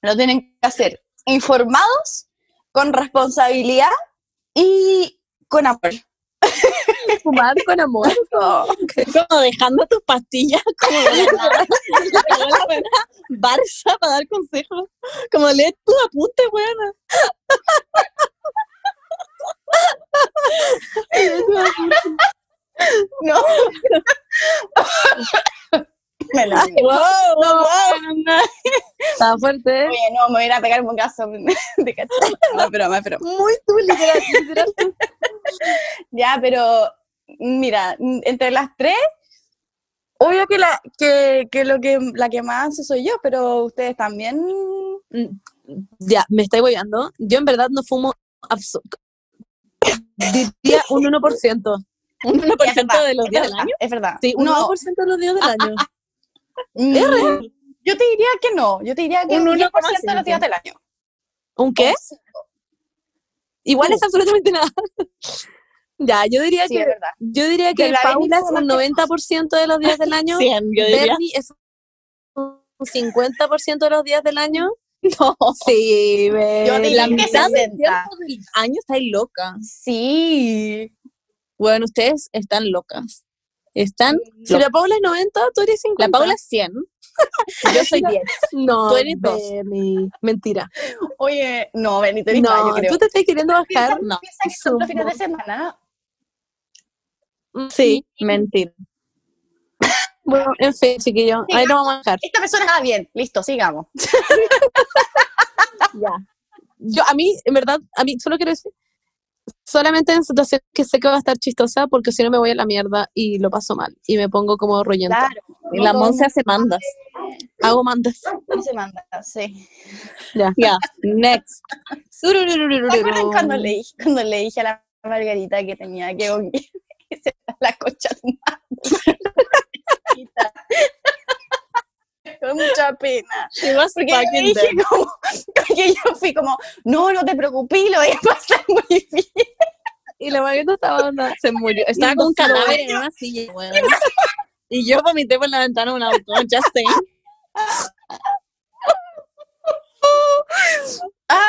lo tienen que hacer informados, con responsabilidad y con amor. <laughs> fumar con amor. <laughs> como dejando tus pastillas como de la <laughs> Barça para dar consejos. Como lee tus apuntes, buena. No. Me lo digo. Wow, wow. Está fuerte. ¿eh? Oye, no, me voy a ir a pegar un caso de cachai. No, pero, no, pero. Muy tú, literal, literal. <laughs> Ya, pero mira, entre las tres, obvio que la que, que lo que la que más hace soy yo, pero ustedes también. Ya, me estoy boyando. Yo en verdad no fumo diría un 1%. <laughs> Un 1% Es verdad, de los días del año. Es verdad. Sí, un no, 1% de los días del <laughs> año. Mm, es real. Yo te diría que no. Yo te diría que Un un 10% de 1,5. los días del año. ¿Un qué? Igual es absolutamente nada. <laughs> ya, yo diría Sí, que yo diría Que Paula es un más que 90% de los días del año. <laughs> 100, yo diría. Bernie es un 50% de los días del año. <laughs> No. Sí, Yo Bernie. diría La que mitad del 60. tiempo del año estáis loca. Sí. Bueno, ustedes están locas. Están. Si la Paula es 90, tú eres 50. La Paula es 100. <laughs> Yo soy <laughs> 10. No, tú eres dos. Benny. Mentira. Oye, no, Benito, eres No, yo creo. tú te estás queriendo bajar. No. Piensa que los fines de semana. Sí, mentira. <laughs> Bueno, en fin, chiquillo, ahí lo vamos a dejar. Esta persona está bien, listo, sigamos. Ya. Yo, a mí, en verdad, a mí solo quiero decir, solamente en situaciones que sé que va a estar chistosa, porque si no me voy a la mierda y lo paso mal, y me pongo como rollenta. Claro. Y la Monse hace mandas. Hago mandas. No se manda, sí. Ya. Ya, next. ¿Se acuerdan cuando le, dije, cuando le dije a la Margarita que tenía que <laughs> irse a la cocha de <laughs> Con mucha pena. Porque yo dije como, <laughs> porque yo fui como, no, no te preocupes, lo voy a pasar muy bien. Y la Margarita estaba onda. Se murió. Estaba con un cadáver en una silla, weón. Y yo vomité por la ventana de un auto, saying. <laughs> Ah,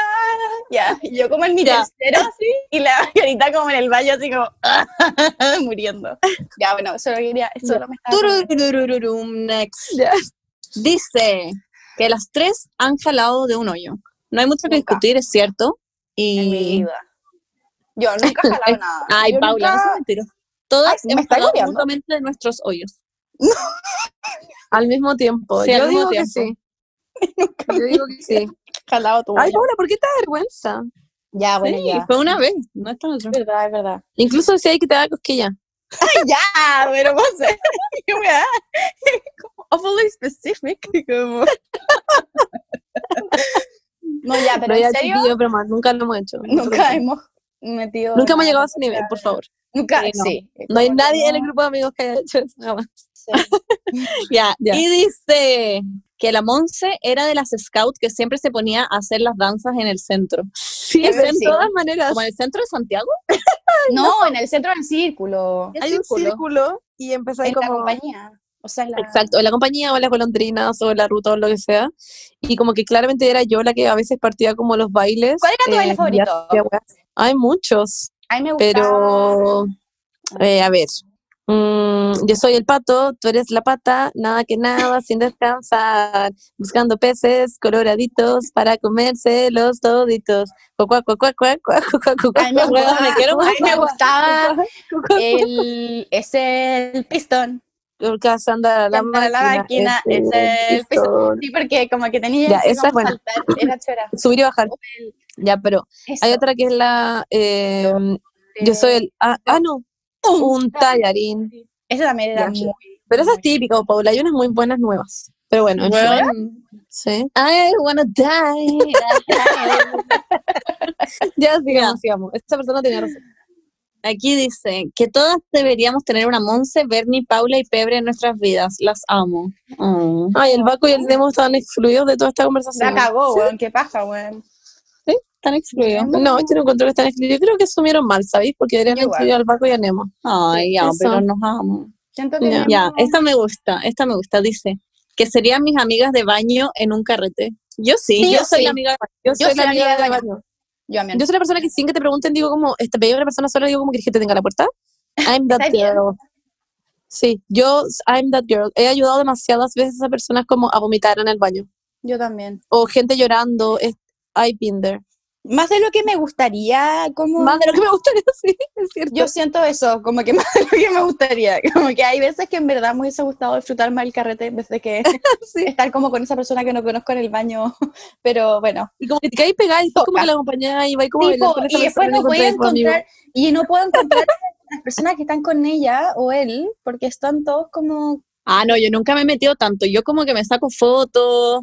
ya, y yo como en mi Ya. tercero, así, y la Margarita como en el baño, así como, <laughs> muriendo. Ya, bueno, solo quería, solo me estaba... Next. Ya. Dice que las tres han jalado de un hoyo. No hay mucho que Nunca. discutir, es cierto. en mi Y. vida. Yo nunca he <laughs> jalado nada. Ay, Yo Paula, no nunca- seas mentirosa. Todas Ay, ¿me hemos jalado mutuamente de nuestros hoyos. <laughs> Al mismo tiempo. Sí, Yo al mismo digo que tiempo. <laughs> Yo digo que sí. jalado tu Ay, hoyo. Paula, ¿por qué te da vergüenza? Ya, bueno, sí, ya. fue una vez, no es tan otra. Es verdad, es verdad. Incluso si hay que te da cosquilla. Ay, ya, pero vos qué weá. Como awfully specific. <laughs> Como... no, ya, pero Pero ya, en serio, chiquillo, pero más, nunca lo hemos hecho. nunca hemos metido. Nunca hemos llegado a ese nivel, por favor. Nunca, Sí, no. sí. No hay Como nadie en el no- grupo de amigos que haya hecho eso. jamás. sí. <laughs> Ya, Ya. y dice que la Monse era de las scouts que siempre se ponía a hacer las danzas en el centro. Sí, Es en sí. todas maneras. Como en el centro de Santiago. <laughs> No, en el centro del círculo. ¿Qué Hay un círculo? círculo y empezáis En la como... compañía. O sea, la... Exacto, la compañía o las golondrinas o la ruta o lo que sea. Y como que claramente era yo la que a veces partía como los bailes. ¿Cuál era tu baile eh, favorito? hacía weas. Hay muchos, A mí me gusta. pero eh, a ver. mm, yo soy el pato, tú eres la pata, nada que nada, sin descansar, buscando peces coloraditos para comérselos toditos. Cuac, cuac, cuac, cuac, cuac, cuac, cuac, A mí me gustaba, me quiero me gustaba <laughs> el, es el pistón. Porque hace andar a la Andar a la máquina, ese es el pistón. Sí, porque como que tenía Ya, esa es buena. saltar, era chora. <laughs> Subir y bajar. Ya, pero Eso. hay otra que es la. eh, yo soy el. Ah, ah, no. Un tallarín. Esa también era Ya, muy... Pero esa es típica, Paula. Hay unas muy buenas nuevas. Pero bueno, en fin, Weón, sí. I wanna die. <laughs> Ya sigamos, sigamos. Esta persona tenía razón. Aquí dice que todas deberíamos tener una Monse, Bernie, Paula y Pebre en nuestras vidas. Las amo. Oh. Ay, el Baco y el Nemo estaban excluidos de toda esta La conversación. cagó, weón, qué paja, weón. Están excluidos. No, yo no encuentro que están excluidos. Yo creo que asumieron mal, ¿sabéis? Porque deberían incluir al Baco y a Nemo. Ay, ya, Eso. pero nos amo. Ya. esta me gusta, esta me gusta. Dice que serían mis amigas de baño en un carrete. Yo sí, Sí, yo yo soy sí. la amiga de baño. Yo Yo soy la amiga de baño. Yo también. Yo soy la persona que sin que te pregunten digo como, esta veía una persona sola digo como que que tenga la puerta. I'm that girl. Sí, yo, I'm that girl. He ayudado demasiadas veces a personas como a vomitar en el baño. Yo también. O gente llorando. I've been there. Más de lo que me gustaría, como... Más de lo que me gustaría, <laughs> sí, es cierto. Yo siento eso, como que <laughs> más de lo que me gustaría. Como que hay veces que en verdad me hubiese gustado disfrutar más el carrete en vez de que <laughs> Sí. estar como con esa persona que no conozco en el baño. Pero bueno. Y como que te caes pegada y después como que la acompañás y va como y después no voy a encontrar, y no puedo encontrar las personas que están con ella o él, porque están todos como... Ah, no, yo nunca me he metido tanto. Yo como que me saco fotos.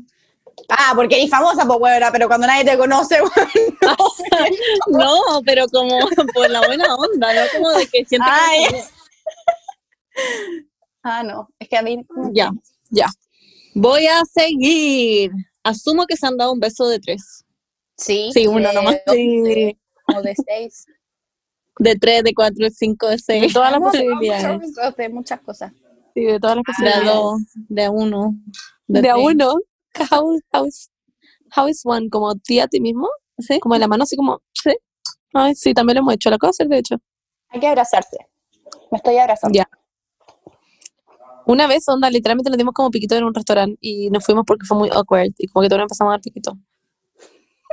Ah, porque eres famosa, pues buena, pero cuando nadie te conoce, <laughs> No, pero como por la buena onda, no como de que siento Ay. que... Ah, no, es que a mí... Ya, ya. Voy a seguir. Asumo que se han dado un beso de tres. Sí, Sí, uno de nomás. Sí, O de seis. De tres, de cuatro, de cinco, de de seis, todas las <laughs> posibilidades. De muchas cosas. Sí, de todas las de a posibilidades. dos, de a uno. De, a tres. uno. How, how, is, how is one? Como tía a ti mismo. Sí. Como de la mano, así como. Sí. Ay, sí, también lo hemos hecho. Lo acabo de hacer, de hecho. Hay que abrazarse. Me estoy abrazando. Ya. Una vez, onda, literalmente nos dimos como piquito en un restaurante y nos fuimos porque fue muy awkward y como que todos empezamos a dar piquito. <laughs>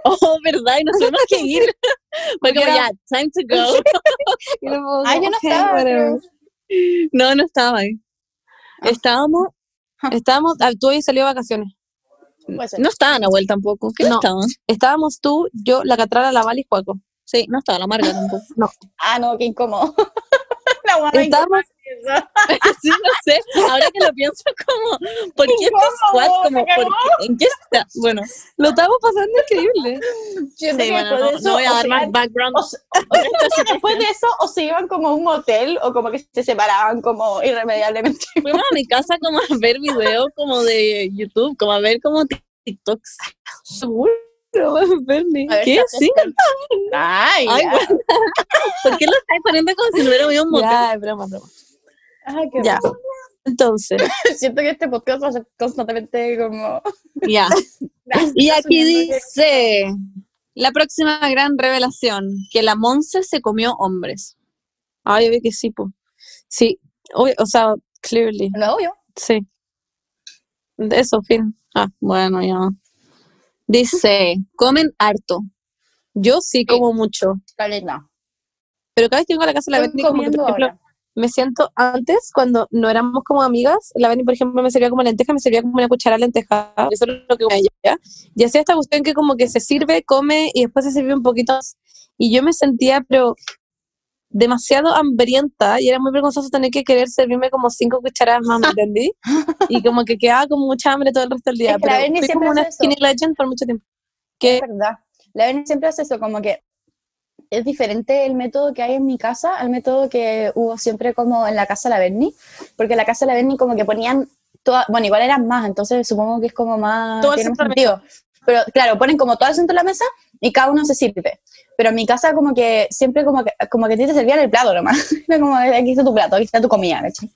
Oh, ¿verdad? Y nos tuvimos que ir. <laughs> Fue como, ya, time to go. Y luego como, Ah, yo no "Ok, estaba, whatever". No, no estaba ahí. Ah. Estábamos, Estábamos, ah, tú habías salido de vacaciones. No estaba Nahuel tampoco. ¿Qué no, No. estaba? Estábamos tú, yo, la Catrala, la Val y Juaco. Sí, no estaba la Marga tampoco. <laughs> Ah, no, qué incómodo. La guana Estábamos, incómoda. <laughs> sí, no sé. Ahora que lo pienso, como, ¿por qué este squad? Como, ¿por cagó. qué? ¿En qué está? Bueno, lo estábamos pasando increíble. Sí, bueno, después no, de eso, no voy a o dar se más iban- background. o o- <laughs> o- después de eso, o se iban como a un motel, o como que se separaban como irremediablemente. <laughs> Fuimos a mi casa como a ver videos como de YouTube, como a ver como TikToks. Seguro, Bernie. A ver, ¿Qué? ¿estás Sí. Ay, Ay, bueno. <laughs> ¿Por qué lo estáis poniendo como si no hubiera habido un motel? Ya, es broma, broma. Ay, qué Ya. Entonces, <laughs> Siento que este podcast va a ser constantemente como... <laughs> Ya. Y aquí dice la próxima gran revelación, que la Monse se comió hombres. ay, obvio que sí, po. Sí, obvio, o sea, clearly, No, obvio. sí. Eso, fin. Ah, bueno, ya. Dice, comen harto. Yo sí como mucho, Vale, no. pero cada vez que vengo a la casa de la Bernie, como que, por ejemplo, ahora. me siento antes, cuando no éramos como amigas, la Bernie, por ejemplo, me servía como lenteja, me servía como una cuchara de lenteja, eso es lo que ella, y hacía esta cuestión que como que se sirve, come, y después se sirve un poquito más, y yo me sentía, pero demasiado hambrienta, y era muy vergonzoso tener que querer servirme como cinco cucharadas más, ¿me <laughs> entendí? y como que quedaba con mucha hambre todo el resto del día, Es que la pero fui siempre como una skinny legend por mucho tiempo. Que, Es verdad. La Berni siempre hace eso, como que es diferente el método que hay en mi casa al método que hubo siempre como en la casa de la Berni, porque en la casa de la Berni como que ponían, toda, bueno, igual eran más, entonces supongo que es como más, Todo tiene la sentido. Pero claro, ponen como todo al centro de la mesa y cada uno se sirve. Pero en mi casa como que siempre como que, como que a ti te servían el plato nomás. <laughs> Era como, aquí está tu plato, aquí está tu comida, ¿cachai?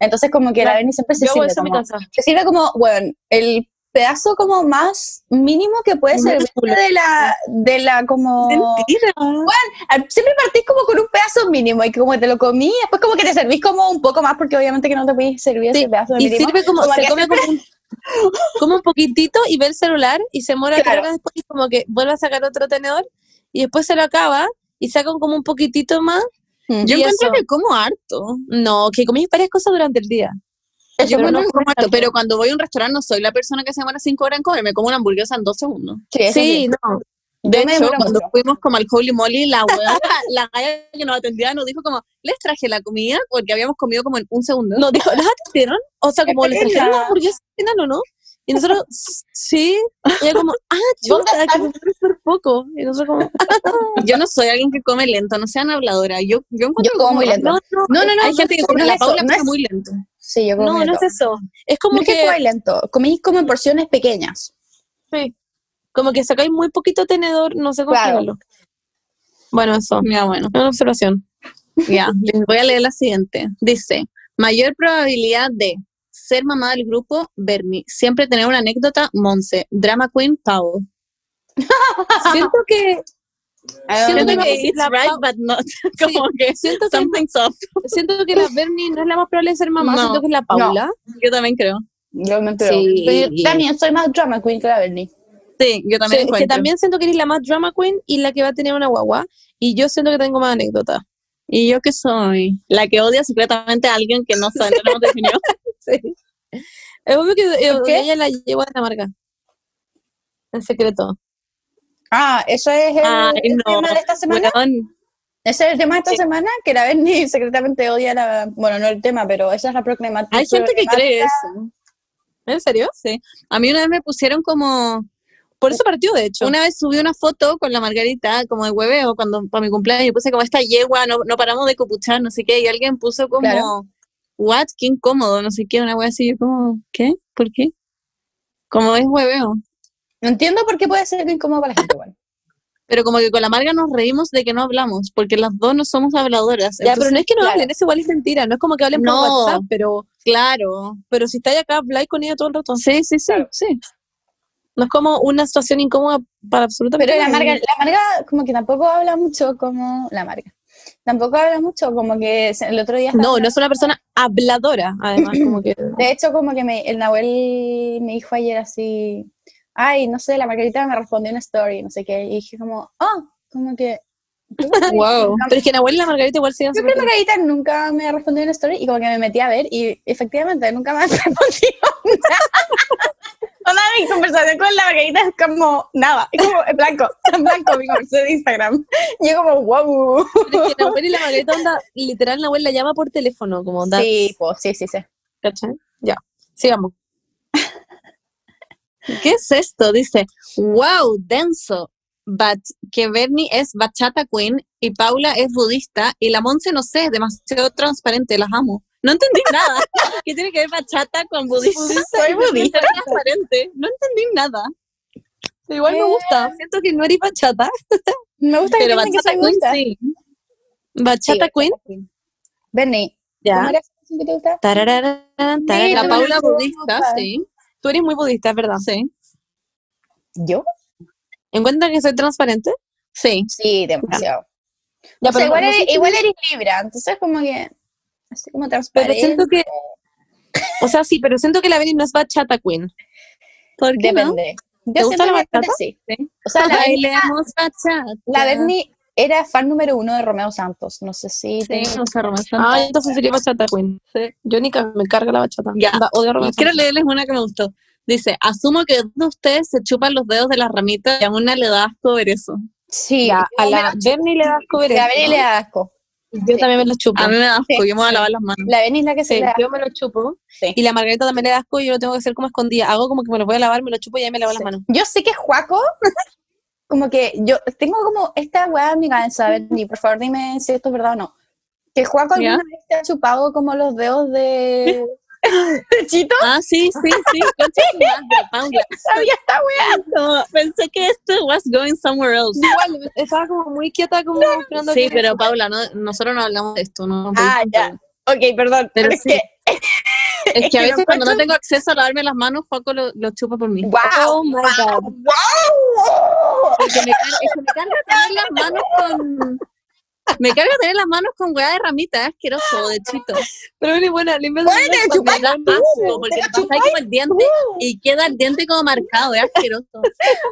Entonces como que la Berni siempre se sirve como, se sirve como, bueno, el pedazo como más mínimo que puede ser de la, de la como... Mentira. Al- Siempre partís como con un pedazo mínimo y que como te lo comí, después como que te servís como un poco más porque obviamente que no te podís servir Sí, ese pedazo de Y mínimo. sirve como, como se come como un, como un poquitito y ve el celular y se mora <laughs> Claro. horas después y como que vuelve a sacar otro tenedor y después se lo acaba y saca un- como un poquitito más. Mm. Yo encuentro eso. que como harto. No, que comís varias cosas durante el día. Yo encuentro no como harto, pero cuando voy a un restaurante no soy la persona que se demora cinco horas en comer, me como una hamburguesa en dos segundos. Sí, no. De Yo hecho, cuando mucho. fuimos como al Holy Moly, la weá, <laughs> la galla que nos atendía nos dijo como, les traje la comida porque habíamos comido como en un segundo. No, dijo, ¿las atendieron? O sea, como le Espera. trajeron la hamburguesa al final o no? Y nosotros, sí. Y ella como, <laughs> ah, ¿Dónde chuta, que se poco. Y nosotros como, <laughs> Yo no soy alguien que come lento, no sean habladora. Yo, yo, encuentro Yo como muy lento. no, no, No, no, no. Hay gente que come la Paula come muy lento. Sí, yo como no, no es eso. Es No como es que que, comáis lento, comís como en porciones pequeñas. sí, como que sacáis muy poquito tenedor, no sé cómo Claro. Bueno, eso. Ya, bueno. Una observación. Ya, les voy a leer la siguiente. Dice, mayor probabilidad de ser mamá del grupo, Bernie. Siempre tener una anécdota, Monse. Drama Queen, Pau. <laughs> Siento que, Siento que it's la right, Pau- but not. <laughs> Como que siento que, something's off. siento que la Bernie no es la más probable de ser mamá, No. siento que es la Paula. Yo también creo. Yo me entero. Sí. Yo también soy más drama queen que la Bernie. Sí, yo también Sí, que encuentro. también siento que eres la más drama queen y la que va a tener una guagua. Y yo siento que tengo más anécdota. ¿Y yo que soy? La que odia secretamente a alguien que no sabe, no <laughs> definido. Sí. Es obvio que eh, ¿Por qué? ella la lleva de la marca. En secreto. Ah, eso es el, Ay, el no. tema de esta semana. Weón, Ese es el tema de esta semana, que la Bernie secretamente odia la... Bueno, no el tema, pero esa es la problemática. Hay gente que cree eso. ¿En serio? A mí una vez me pusieron como Por eso partió, de hecho. Una vez subí una foto con la Margarita, como de hueveo, cuando para mi cumpleaños, y puse como esta yegua, no, no paramos de copuchar, no sé qué, y alguien puso como, Claro. What, qué incómodo, no sé qué, una wea así, yo como, ¿qué? ¿Por qué? Como es hueveo. No entiendo por qué puede ser incómodo para la gente, igual. Pero como que con la Marga nos reímos de que no hablamos, porque las dos no somos habladoras. ya, pero no es que no claro. hablen, eso igual es mentira. No es como que hablen No. por WhatsApp, pero, Claro. pero si estáis acá, habláis con ella todo el rato. Sí, sí, sí, Claro. sí. No es como una situación incómoda para absolutamente Pero la. Marga, la Marga como que tampoco habla mucho como la Marga. Tampoco habla mucho, como que el otro día... No, no es una persona habladora, además, como que... <clears throat> De hecho, como que me, el Nahuel me dijo ayer así, ay, no sé, la Margarita me respondió una story, no sé qué, y dije como, oh, como que... Wow. <laughs> Pero es que Nahuel y la Margarita igual siguen Creo que Margarita nunca me respondió una story y como que me metí a ver y efectivamente nunca me <laughs> ha respondido nada. Toda mi conversación con la Margarita es como nada, es como en blanco, en blanco mi conversación de Instagram. Y yo como, wow. Pero es que Nahuel y la onda, literal, Nahuel la llama por teléfono, como onda. Sí, pues sí, sí, sí. ¿cachai? Ya, sigamos. ¿Qué es esto? Dice, wow, denso. But que Bernie es bachata queen y Paula es budista y la Monse no sé, es demasiado transparente, las amo. No entendí nada. <laughs> ¿Qué tiene que ver bachata con budista? Soy budista. Transparente. No entendí nada. Igual me gusta, siento que no eres bachata. <laughs> Me gusta que Pero que bachata soy queen gusta. sí. Bachata Sí, Queen. Bernie, ¿cómo era esa canción que te gusta? Tarararán, Sí, tarararán. La Paula budista, sí. Tú eres muy budista, verdad. Sí. ¿Yo? ¿Encuentras que soy transparente? Sí. Sí, demasiado. Ya, O sea, igual, eres, igual eres Libra, entonces como que así como Pero transparente. siento que. O sea, sí, pero siento que la Beni no es bachata queen. ¿Por qué no? Depende. Yo ¿Te gusta siento la que bachata? sí. Sí. O sea, la Bernie, Bailemos bachata. la Bernie era fan número uno de Romeo Santos. No sé si... Sí, tengo- o sea, Romeo Ah, Santos. entonces sería bachata queen. Sí. Yo ni ca- me carga la bachata. Ya. Onda, odio a Romeo Quiero Santos. leerles una que me gustó. Dice, asumo que de ustedes se chupan los dedos de las ramitas y a una le da asco ver eso. Sí, Ya, a yo la Bernie le da asco ver la eso, Bernie ¿no? le da asco. Yo también me lo chupo. A mí me da asco, Sí, yo me voy a lavar las manos. La Bernie es la que se Sí, yo me lo chupo. Sí. Y la Margarita también le da asco y yo lo tengo que hacer como escondida. Hago como que me lo voy a lavar, me lo chupo y ahí me lavo las manos. Yo sé que Juaco, <laughs> como que yo tengo como esta weá en mi cabeza, Bernie, por favor dime si esto es verdad o no. Que Juaco ¿Ya? alguna vez te ha chupado como los dedos de, <laughs> de Chito. Ah, sí, sí, sí. <laughs> Sabía esta weá. Pensé que esto was going somewhere else. Igual, estaba como muy quieta, como esperando Sí, pero Paula, no, nosotros no hablamos de esto, no. Ah, ya. Ok, perdón. Pero Pero es sí. que. Es que a veces cuando no tengo acceso a lavarme las manos, Juaco lo, lo chupa por mí. ¡Wow! Oh my god. ¡Wow! Porque me, car- es que me carga tener las manos con... Me carga tener las manos con hueá de ramita, es asqueroso, de chito. Pero Beni, buena, tu chupas Me da tú, asco, porque te le pasáis como el diente y queda el diente como marcado, es asqueroso.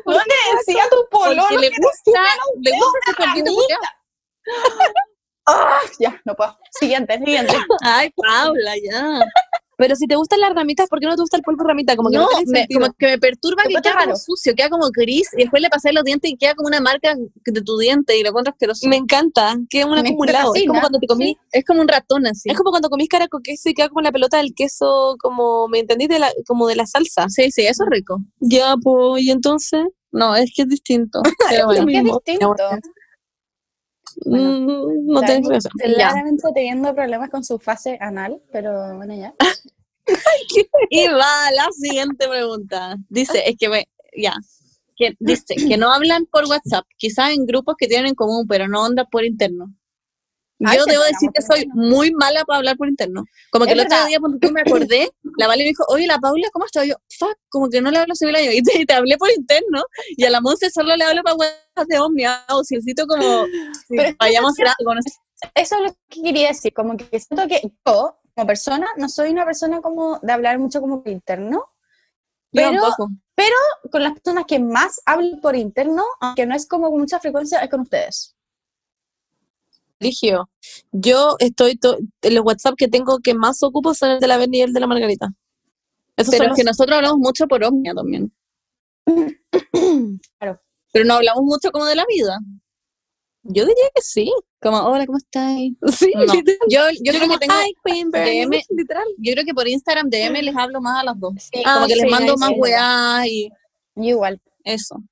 ¿Dónde decía tu pololo? Porque le gusta, le gusta ese polvito. Ah, ya, no puedo. Siguiente, siguiente. Ay, Paula, ya. Pero si te gustan las ramitas, ¿por qué no te gusta el polvo ramita? Como que no, No, me- como que me perturba que encuentras queda como raro. sucio, queda como gris y después le pasé los dientes y queda como una marca de tu diente y lo encuentro asqueroso. Me encanta, queda un Me acumulado. Es como cuando te comí, Es como un ratón así. es como cuando comís cara con queso y queda como la pelota del queso, como, ¿me entendiste? De la, como de la salsa. Sí, sí, eso es rico. Ya, pues, y entonces, No, es que es distinto. <laughs> Pero bueno. Qué mismo. distinto. Bueno. mm, no Bernie eso. Claramente teniendo problemas con su fase anal, pero bueno, ya. <laughs> Y va la siguiente pregunta. Dice, es que me, ya. Que, dice que no hablan por WhatsApp, quizás en grupos que tienen en común, pero no onda por interno. Ay, Yo debo decir que soy muy mala para hablar por interno. Como que el otro verdad. día cuando tú me acordé, la Vale me dijo, oye, la Paula, ¿cómo estás? Yo, fuck, como que no le hablo hace mil años. <laughs> Y te, te hablé por interno, y a la Monse solo le hablo para WhatsApp de Omnia, o si necesito como, si Pero vayamos a eso hacer algo, no sé. Eso es lo que quería decir, como que siento que yo, como persona, no soy una persona como de hablar mucho como por interno, Yo Pero- tampoco. con las personas que más hablo por interno, aunque no es como con mucha frecuencia, es con ustedes. Ligio. Yo estoy, en los WhatsApp que tengo que más ocupo son el de la Berni y el de la Margarita. Esos Pero son es que los- nosotros hablamos mucho por Omnia también. <coughs> Claro. Pero no hablamos mucho como de la vida. Yo diría que sí. Como, hola, ¿cómo estás? Sí, No. <laughs> Yo, yo creo como, que tengo, "Ay, Queen Bernie", DM. <laughs> literal. yo creo que por Instagram DM les hablo más a las dos. Sí, Ah, Como que sí, les mando más sí. weá y igual. eso.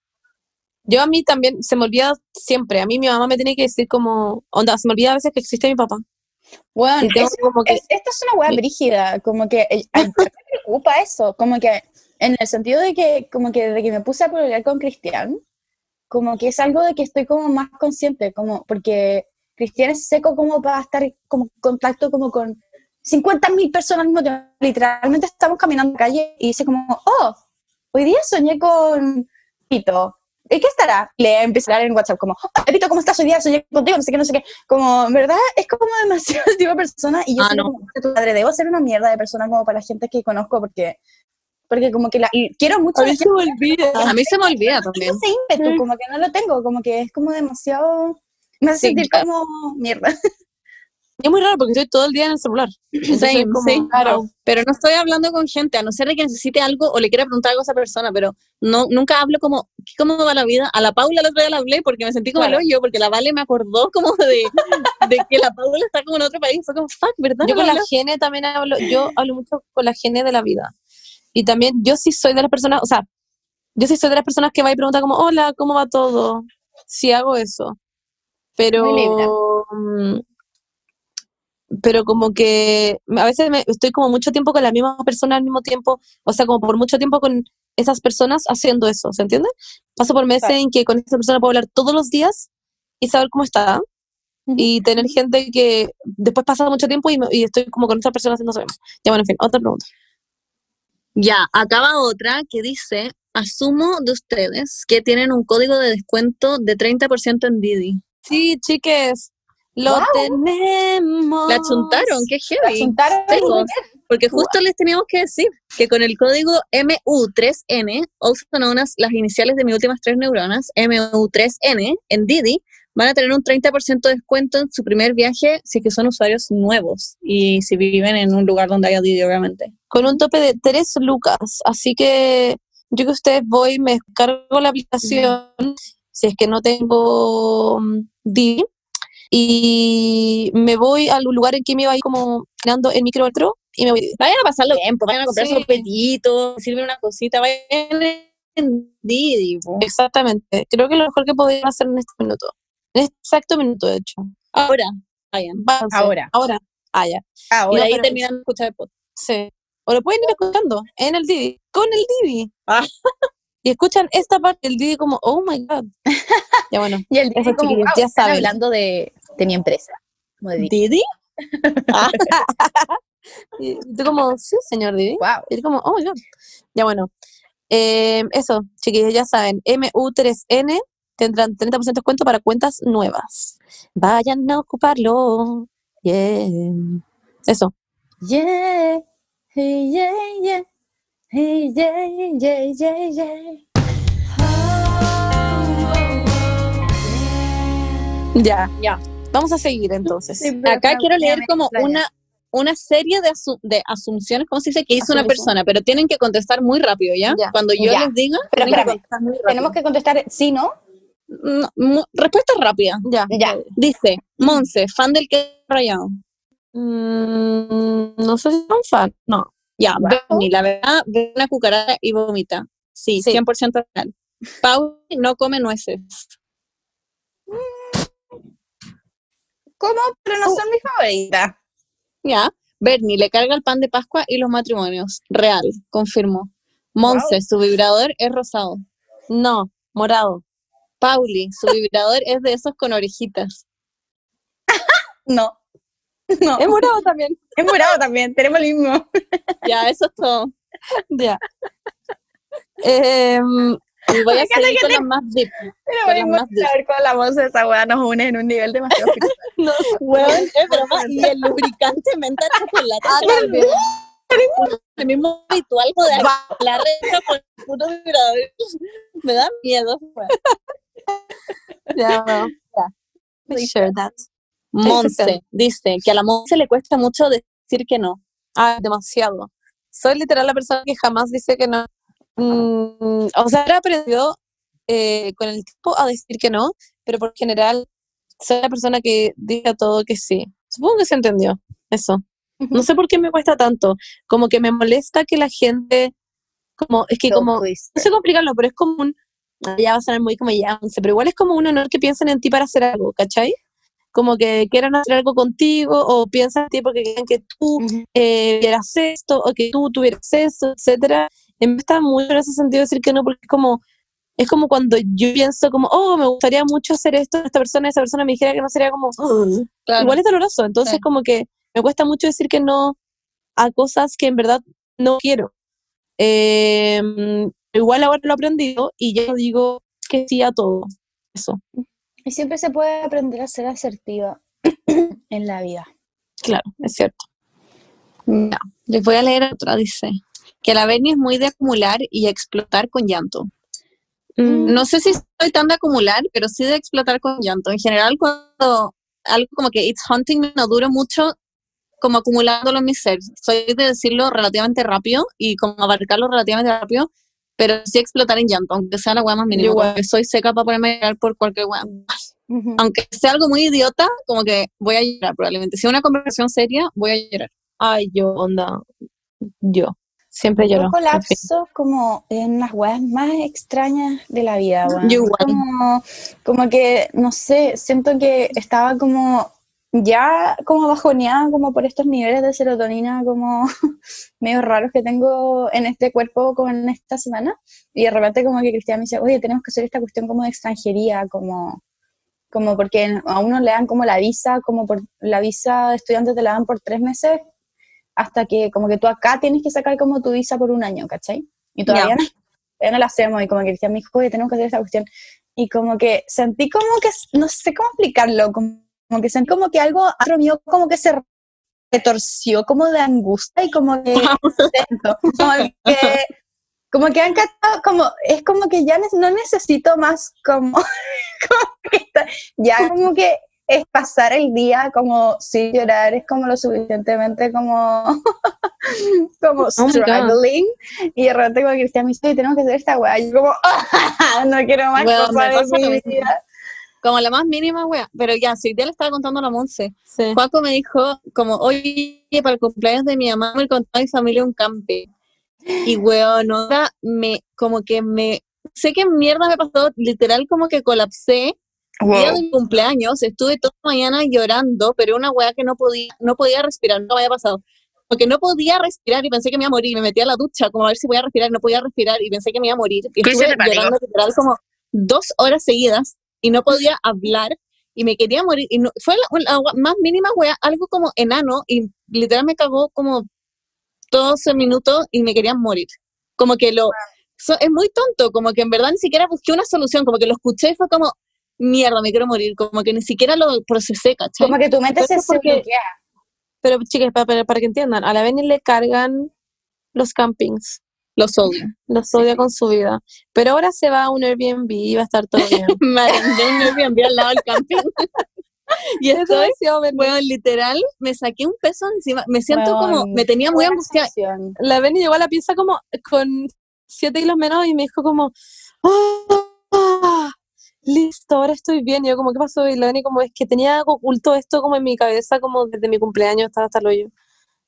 Yo a mí también, se me olvida siempre. A mí mi mamá me tiene que decir como, onda, se me olvida a veces que existe mi papá. Bueno, eso- como que, es- esta es una hueá brígida, como que a mí me preocupa eso, como que en el sentido de que, como que desde que me puse a pelear con Cristian, como que es algo de que estoy como más consciente, como porque Cristian es seco como para estar como en contacto como con 50.000 personas al mismo tiempo. Literalmente estamos caminando en la calle y dice como, oh, hoy día soñé con Pito. ¿Qué estará? Le empieza a hablar en WhatsApp como, "Ah, Pepito, ¿cómo estás hoy día? Soy contigo, no sé qué, no sé qué. Como, en verdad, es como demasiado <laughs> tipo de persona y yo Ah, soy no. como, tu madre, debo ser una mierda de persona como para la gente que conozco porque, porque como que la, quiero mucho a la gente, me olvida. A mí se me olvida también. ese ímpetu, como que no lo tengo, como que es como demasiado, me hace Sí, sentir ya. como mierda. <laughs> Es muy raro porque estoy todo el día en el celular. <clears throat> Entonces como, sí. claro. Pero no estoy hablando con gente, a no ser de que necesite algo o le quiera preguntar algo a esa persona, pero no, nunca hablo como, ¿cómo va la vida? A la Paula el otro día la hablé porque me sentí como Claro. el hoyo, porque la Vale me acordó como de, de que la Paula está como en otro país. Fue como, fuck, ¿verdad? Yo No con la gene también hablo, yo hablo mucho con la gene de la vida. Y también yo sí soy de las personas, o sea, yo sí soy de las personas que va y pregunta como, hola, ¿cómo va todo? Sí hago eso. Pero, pero como que a veces me- estoy como mucho tiempo con la misma persona al mismo tiempo, o sea, como por mucho tiempo con esas personas haciendo eso, ¿se entiende? Paso por meses Claro. en que con esa persona puedo hablar todos los días y saber cómo está y tener gente que después pasa mucho tiempo y, me- y estoy como con otra persona haciendo eso. Ya, bueno, en fin, otra pregunta. Ya, acaba otra que dice, asumo de ustedes que tienen un código de descuento de 30% en Didi. Sí, chiques, lo tenemos. La chuntaron, qué La heavy. juntaron Secos. Porque justo les teníamos que decir que con el código MU3N, also known as las iniciales de mis últimas tres neuronas, MU3N, en Didi, van a tener un 30% de descuento en su primer viaje si es que son usuarios nuevos y si viven en un lugar donde haya Didi, obviamente. Con un tope de 3 lucas. Así que yo que ustedes voy, me descargo la aplicación, si es que no tengo mm, Didi, y me voy al lugar en que me iba a ir como girando en micrometro y me voy. Vayan a pasarlo bien, pues, vayan a comprar Sí. sopetitos, sirven una cosita, vayan en Didi. po. Exactamente. Creo que lo mejor que podrían hacer en este minuto. En este exacto minuto, de hecho. Ahora, vayan. Váyanse. Ahora. Ahora. Ah, ya. Y Ahora, ahí pero- terminan de escuchar el podcast. Sí. O lo pueden ir escuchando en el Didi, con el Didi. Ah. <laughs> Y escuchan esta parte del Didi como, oh my God. <laughs> Ya bueno. y el Eso, como, wow, ya saben. hablando de, de mi empresa. Como de, ¿Didi? <laughs> Y tú como, sí, señor Didi. wow. Y como, oh my God. Ya bueno. Eh, eso, chiquillos, ya saben. MU3N tendrán 30% de descuento para cuentas nuevas. Vayan a ocuparlo. Yeah. Eso. Yeah, hey, yeah, yeah, hey, yeah, yeah, yeah, yeah. Ya. Ya. Vamos a seguir entonces. Sí, Acá quiero leer como una, una serie de, asu- de asunciones, ¿cómo se dice? Que hizo una persona, pero tienen que contestar muy rápido, ¿ya? Ya. Cuando yo Ya. les diga, Pero tienen espérame, muy. Tenemos que contestar sí, ¿no? No, mu- respuesta rápida. Ya. Ya. Dice, Monse, fan del que rayado. Mm, no sé si son fan. No. Ya, Wow. Bernie, la verdad, ve una cucaracha y vomita. Sí, Sí. 100% real. Pau no come nueces. ¿Cómo? Pero no son mis favoritas. Ya. Bernie le carga el pan de Pascua y los matrimonios. Real, confirmo. Monse, su vibrador es rosado. No. Morado. Pauli, su <laughs> vibrador es de esos con orejitas. <laughs> No. No. Es morado también. <laughs> Es morado también, tenemos el mismo. Ya, eso es todo. Ya. Em, Y voy a seguir con las más deep. Pero Con más a ver con la voz de esa weá nos une en un nivel demasiado <laughs> no Weón, es broma. Y el lubricante menta chocolate. Ah, también. El mismo ritual de hablar de por puro vibrador. Me da miedo. weón. Ya, bueno. We share that. Monse dice que a la Monse le cuesta mucho decir que no. Ah, demasiado. Soy literal la persona que jamás dice que no. Mm, o sea, he aprendido eh, con el tiempo a decir que no, pero por general soy la persona que diga todo que sí. Supongo que se entendió eso. No sé por qué me cuesta tanto. Como que me molesta que la gente, como, es que como, no sé complicarlo, pero es como un, ah, ya va a sonar muy como ya, pero igual es como un honor que piensen en ti para hacer algo, ¿cachai? Como que quieran hacer algo contigo o piensan en ti porque quieren que tú eh, vieras esto o que tú tuvieras esto, etcétera. Vez está mucho en ese sentido decir que no, porque es como, es como cuando yo pienso como, oh, me gustaría mucho hacer esto, esta persona, esa persona me dijera que no sería como, igual es doloroso. Entonces Sí. como que me cuesta mucho decir que no a cosas que en verdad no quiero. Eh, igual ahora lo he aprendido y ya no digo que sí a todo. Eso, Y siempre se puede aprender a ser asertiva en la vida. claro, es cierto. Ya, les voy a leer otra, dice. Que la Bernie es muy de acumular y explotar con llanto. Mm, No sé si soy tan de acumular, pero sí de explotar con llanto. En general, cuando algo como que it's hunting me no duro mucho como acumulándolo en mi ser. Soy de decirlo relativamente rápido y como abarcarlo relativamente rápido, pero sí explotar en llanto, aunque sea la weá más mínima. Porque soy seca para ponerme a llorar por cualquier weá. Ujú. Aunque sea algo muy idiota, como que voy a llorar probablemente. Si es una conversación seria, voy a llorar. Ay, yo, onda, yo. Siempre lloro. Yo colapso como en las weas más extrañas de la vida, weón. Yo igual. Como, como que, no sé, siento que estaba como ya como bajoneada como por estos niveles de serotonina como <laughs> medio raros que tengo en este cuerpo como en esta semana. Y de repente como que Cristian me dice, oye, tenemos que hacer esta cuestión como de extranjería, como, como porque a uno le dan como la visa, como por la visa de estudiante te la dan por tres meses hasta que como que tú acá tienes que sacar como tu visa por un año, ¿cachai? Y todavía, no, todavía no la hacemos y como que Cristian me dijo, oye, tenemos que hacer esta cuestión. Y como que sentí como que, no sé cómo explicarlo, como, como que sentí como que algo adentro mío como que se retorció como de angustia y como que como que como que han cachado, como es como que ya no necesito más como, como que está- ya como que es pasar el día como sin llorar, es como lo suficientemente como <laughs> como Oh struggling y de repente como Cristian me dice, "Oye, tenemos que hacer esta weá, y yo como <laughs> no quiero más me cosas de mi vida. Como la más mínima, wea. Pero ya, si ya le estaba contando a la Monse. Sí. Juaco me dijo, como, oye, para el cumpleaños de mi mamá me contó a mi familia un camping. Y, weón, ahora me, como que me, sé qué mierda me pasó, literal como que colapsé. Día de mi cumpleaños, estuve toda la mañana llorando, pero una wea que no podía, no podía respirar, no me había pasado. Porque no podía respirar y pensé que me iba a morir. Me metí a la ducha como a ver si podía respirar, no podía respirar y pensé que me iba a morir. Y estuve llorando literal como dos horas seguidas y no podía hablar y me quería morir. Y no, fue la, más mínima wea, algo como enano y literal me cagó como 12 minutos y me quería morir. Como que lo... so- es muy tonto, como que en verdad ni siquiera busqué una solución, como que lo escuché y fue como, mierda, me quiero morir, como que ni siquiera lo procesé, ¿cachai? Como que tu mente Pero se porque- bloquea. Pero chicas, para, para, para que entiendan, a la Benny le cargan los campings. Los odio. Los odia con su vida. Pero ahora se va a un Airbnb y va a estar todo bien. <laughs> me arrendé un Airbnb al lado del camping. <laughs> y Es estoy, bueno, literal, me saqué un peso encima, me siento como, me tenía muy angustiada. La Benny llegó a la pieza como con siete kilos menos y me dijo como, "Ah, listo, ahora estoy bien. Y yo como, ¿qué pasó? Benny como, es que tenía oculto esto como en mi cabeza, como desde mi cumpleaños estaba hasta el hoyo.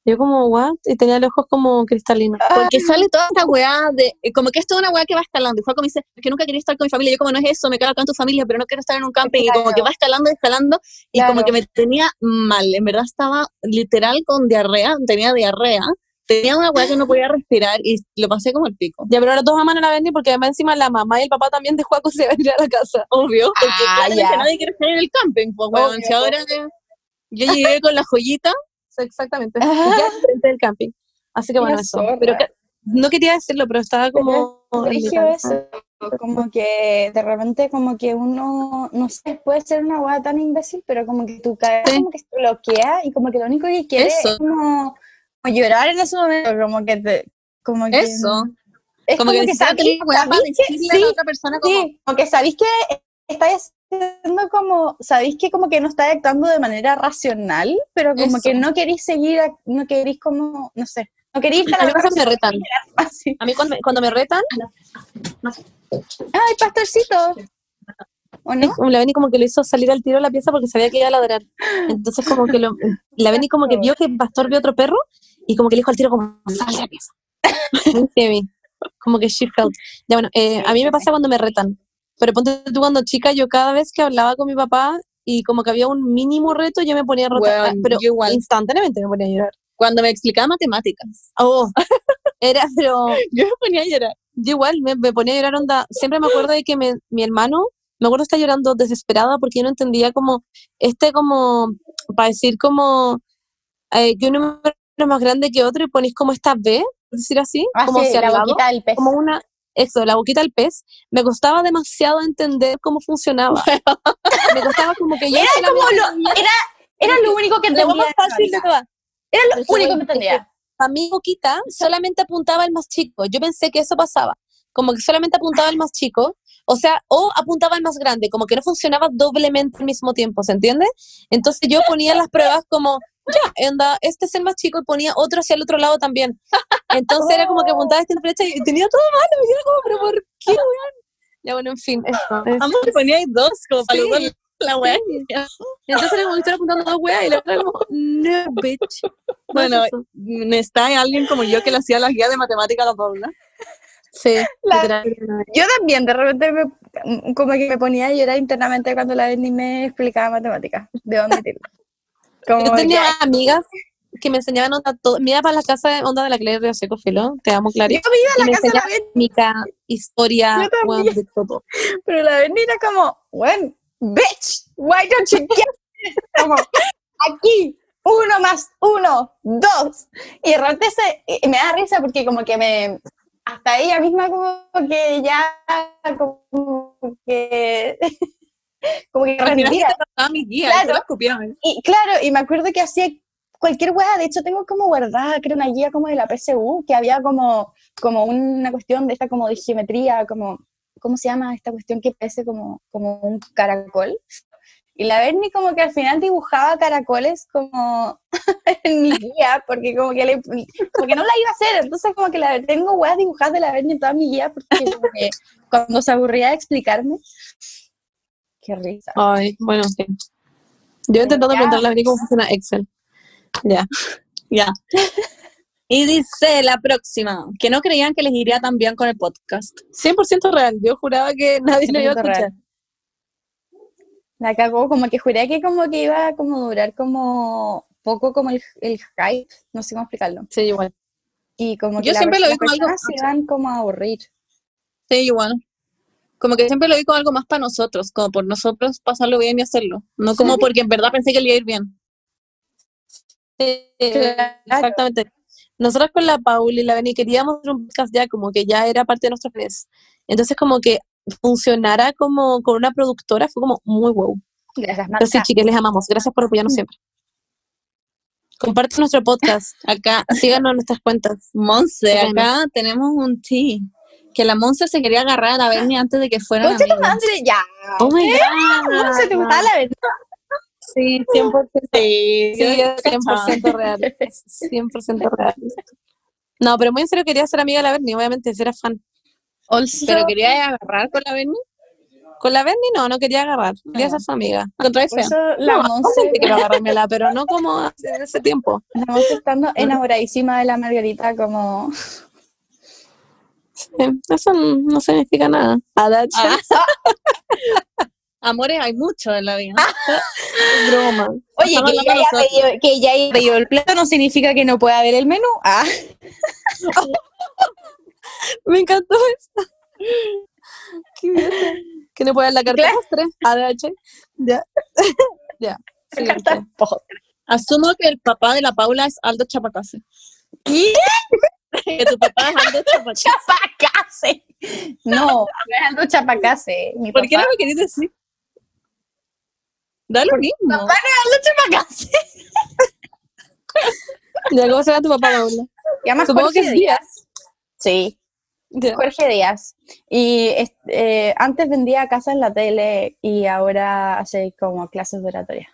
Y yo como, ¿what? Y tenía los ojos como cristalinos. Porque sale toda esta weá de, eh, como que es una weá que va escalando. Y Juaco me dice, "Es que nunca quería estar con mi familia. Yo como, no es eso, me quedo acá en tu familia, pero no quiero estar en un camping. Y como Claro. que va escalando y escalando. Y como Claro. que me tenía mal. En verdad estaba literal con diarrea, tenía diarrea. Tenía una weá que no podía respirar y lo pasé como el pico. Ya, pero ahora todos aman a la Benny porque además encima la mamá y el papá también de Juaco se van a ir a la casa. Obvio, porque Ah, ya. nadie quiere estar en el camping. Pues, weón, Obvio, si ahora yo llegué con la joyita, <laughs> Exactamente. Ah. Ya enfrente del camping. Así que bueno, eso. zorra. Pero que- no quería decirlo, pero estaba como... cabeza. eso, como que de repente como que uno, no sé, puede ser una hueá tan imbécil, pero como que tu Sí. como que se bloquea y como que lo único que quiere Eso. es como llorar en ese momento, como que te, como que eso. es Como, que, para sabís que- decirle a sí, otra persona como, Sí, como que sabéis que estáis haciendo como, sabéis que como que no estáis actuando de manera racional, pero como Eso. que no queréis seguir, no queréis como, no sé, no queréis ir a A mí cuando me retan. así. A mí cuando me, cuando me retan, Ay, pastorcito. ¿O no? la Benny como que lo hizo salir al tiro de la pieza porque sabía que iba a ladrar. Entonces como que lo, la Benny como que vio que el pastor vio otro perro y como que le dijo al tiro como, sal de la pieza. <laughs> Como que she felt. Ya bueno, eh, a mí me pasa cuando me retan. Pero ponte tú cuando chica, yo cada vez que hablaba con mi papá y como que había un mínimo reto, yo me ponía a rotar. Weón, pero igual. instantáneamente me ponía a llorar. cuando me explicaba matemáticas. Oh, <laughs> era, pero <laughs> Yo me ponía a llorar. yo igual me, me ponía a llorar onda. Siempre me acuerdo de que me- mi hermano, me acuerdo estar llorando desesperada porque yo no entendía como, este como, para decir como, eh, que un número es más grande que otro y ponéis como esta B, por decir así, Ah, como sí, la el lado, boquita del pez. como una, eso, la boquita del pez, me costaba demasiado entender cómo funcionaba. <laughs> me costaba como que yo Era como lo, era, era lo único que lo entendía. más fácil de todas. Era lo Pero único que es que entendía. Para mi boquita solamente apuntaba al más chico. Yo pensé que eso pasaba. Como que solamente apuntaba al más chico. O sea, o apuntaba al más grande. Como que no funcionaba doblemente al mismo tiempo, ¿se entiende? Entonces yo ponía las pruebas como, ya, anda, este es el más chico y ponía otro hacia el otro lado también. Entonces era como que apuntaba a distintas flechas y tenía todo malo. Y era como, pero ¿por qué, weón? Ya, bueno, en fin. eso, es- Ambos le poníais dos, como para Sí. los dos la wea. Entonces era como estoy apuntando dos weas y la otra como, no, bitch. No Bueno, es eso. Necesita alguien como yo que le hacía las guías de matemática a la Paula. Sí, La-. Yo también, de repente, me- como que me ponía a llorar internamente cuando la Berni me explicaba matemáticas. Debo admitirlo. <laughs> Como Yo tenía que- amigas que me enseñaban onda todo. Me iba para la casa de onda de la Clary Río Seco Filo, te amo, Clary. Yo me iba a la casa de la química, historia, weón, de todo. pero la Berni era como, bueno, bitch, why don't you get Como, aquí, uno más uno, dos. Y de repente se, me da risa porque como que me, hasta ella misma como que ya, como que, <laughs> como que pasaba mis guías, Claro. las. Y claro, y me acuerdo que hacía cualquier weá, de hecho tengo como guardada, creo, una guía como de la PSU, que había como, como una cuestión de esta como de geometría, como, ¿cómo se llama esta cuestión que parece como, como un caracol? Y la Berni como que al final dibujaba caracoles como <laughs> en mi guía, porque como que, le, como que no la iba a hacer, entonces como que la, tengo weas dibujadas de la Berni en toda mi guía, porque como que cuando se aburría de explicarme, qué risa. Ay, bueno. Yo intentando Ya. preguntarle a Vani cómo funciona Excel. Ya. Ya. Y dice la próxima, que no creían que les iría tan bien con el podcast. 100% real. Yo juraba que nadie lo iba a 100% real. La cagó, como que juré que como que iba a como durar como poco como el, el hype, no sé cómo explicarlo. Sí, igual. Y como que Yo la siempre lo vi como algo- se iban como a aburrir. Sí, igual. Como que siempre lo vi como algo más para nosotros, como por nosotros pasarlo bien y hacerlo. No como porque en verdad pensé que le iba a ir bien. Sí, Claro. Exactamente. Nosotros con la Paul y la Beni queríamos hacer un podcast ya, como que ya era parte de nuestros planes. Entonces, como que funcionara como con una productora fue como muy wow. Gracias, Marta. chicas, les amamos. Gracias por apoyarnos siempre. Compartan nuestro podcast. Acá, Síganos en nuestras cuentas. Monse, acá tenemos un tí. Que la Monse se quería agarrar a la Berni antes de que Concha tu madre, ya. Oh my ¿Cómo se te gustaba la verdad? Sí, 100%. Sí, Sí, es 100% real. <laughs> 100% real. No, pero muy en serio quería ser amiga de la Berni, obviamente, si era fan. Also, Pero quería agarrar con la Berni. Con la Berni no, no quería agarrar. Quería Ah. ser su amiga. Contra also, la No, Monse, <laughs> quiero agarrármela, pero no como hace ese tiempo. la Monse estando enamoradísima de la Margarita como... Sí, eso no significa nada. Ah. <laughs> Amores hay mucho en la vida. es <laughs> broma. Oye, que ya, haya pedido, que ya haya pedido el plato no significa que no pueda haber el menú. Ah, <laughs> Me encantó eso. <laughs> Qué bien. Que no puede dar la carta postre. Adacha. Ya. <laughs> ya. Carta postre. Asumo que el papá de la Paula es Aldo Chapacase. ¿Qué? Que tu papá es Aldo Chapacase. Chapacase. No, no es Aldo Chapacase. Mi ¿Por qué no papá me querés decir? Da lo mismo. Aldo Chapacase. Ya, ¿cómo se llama tu papá, Paula? Supongo que es. Díaz. Sí, Jorge Díaz. Y eh, antes vendía casa en la tele y ahora hace como clases de oratoria.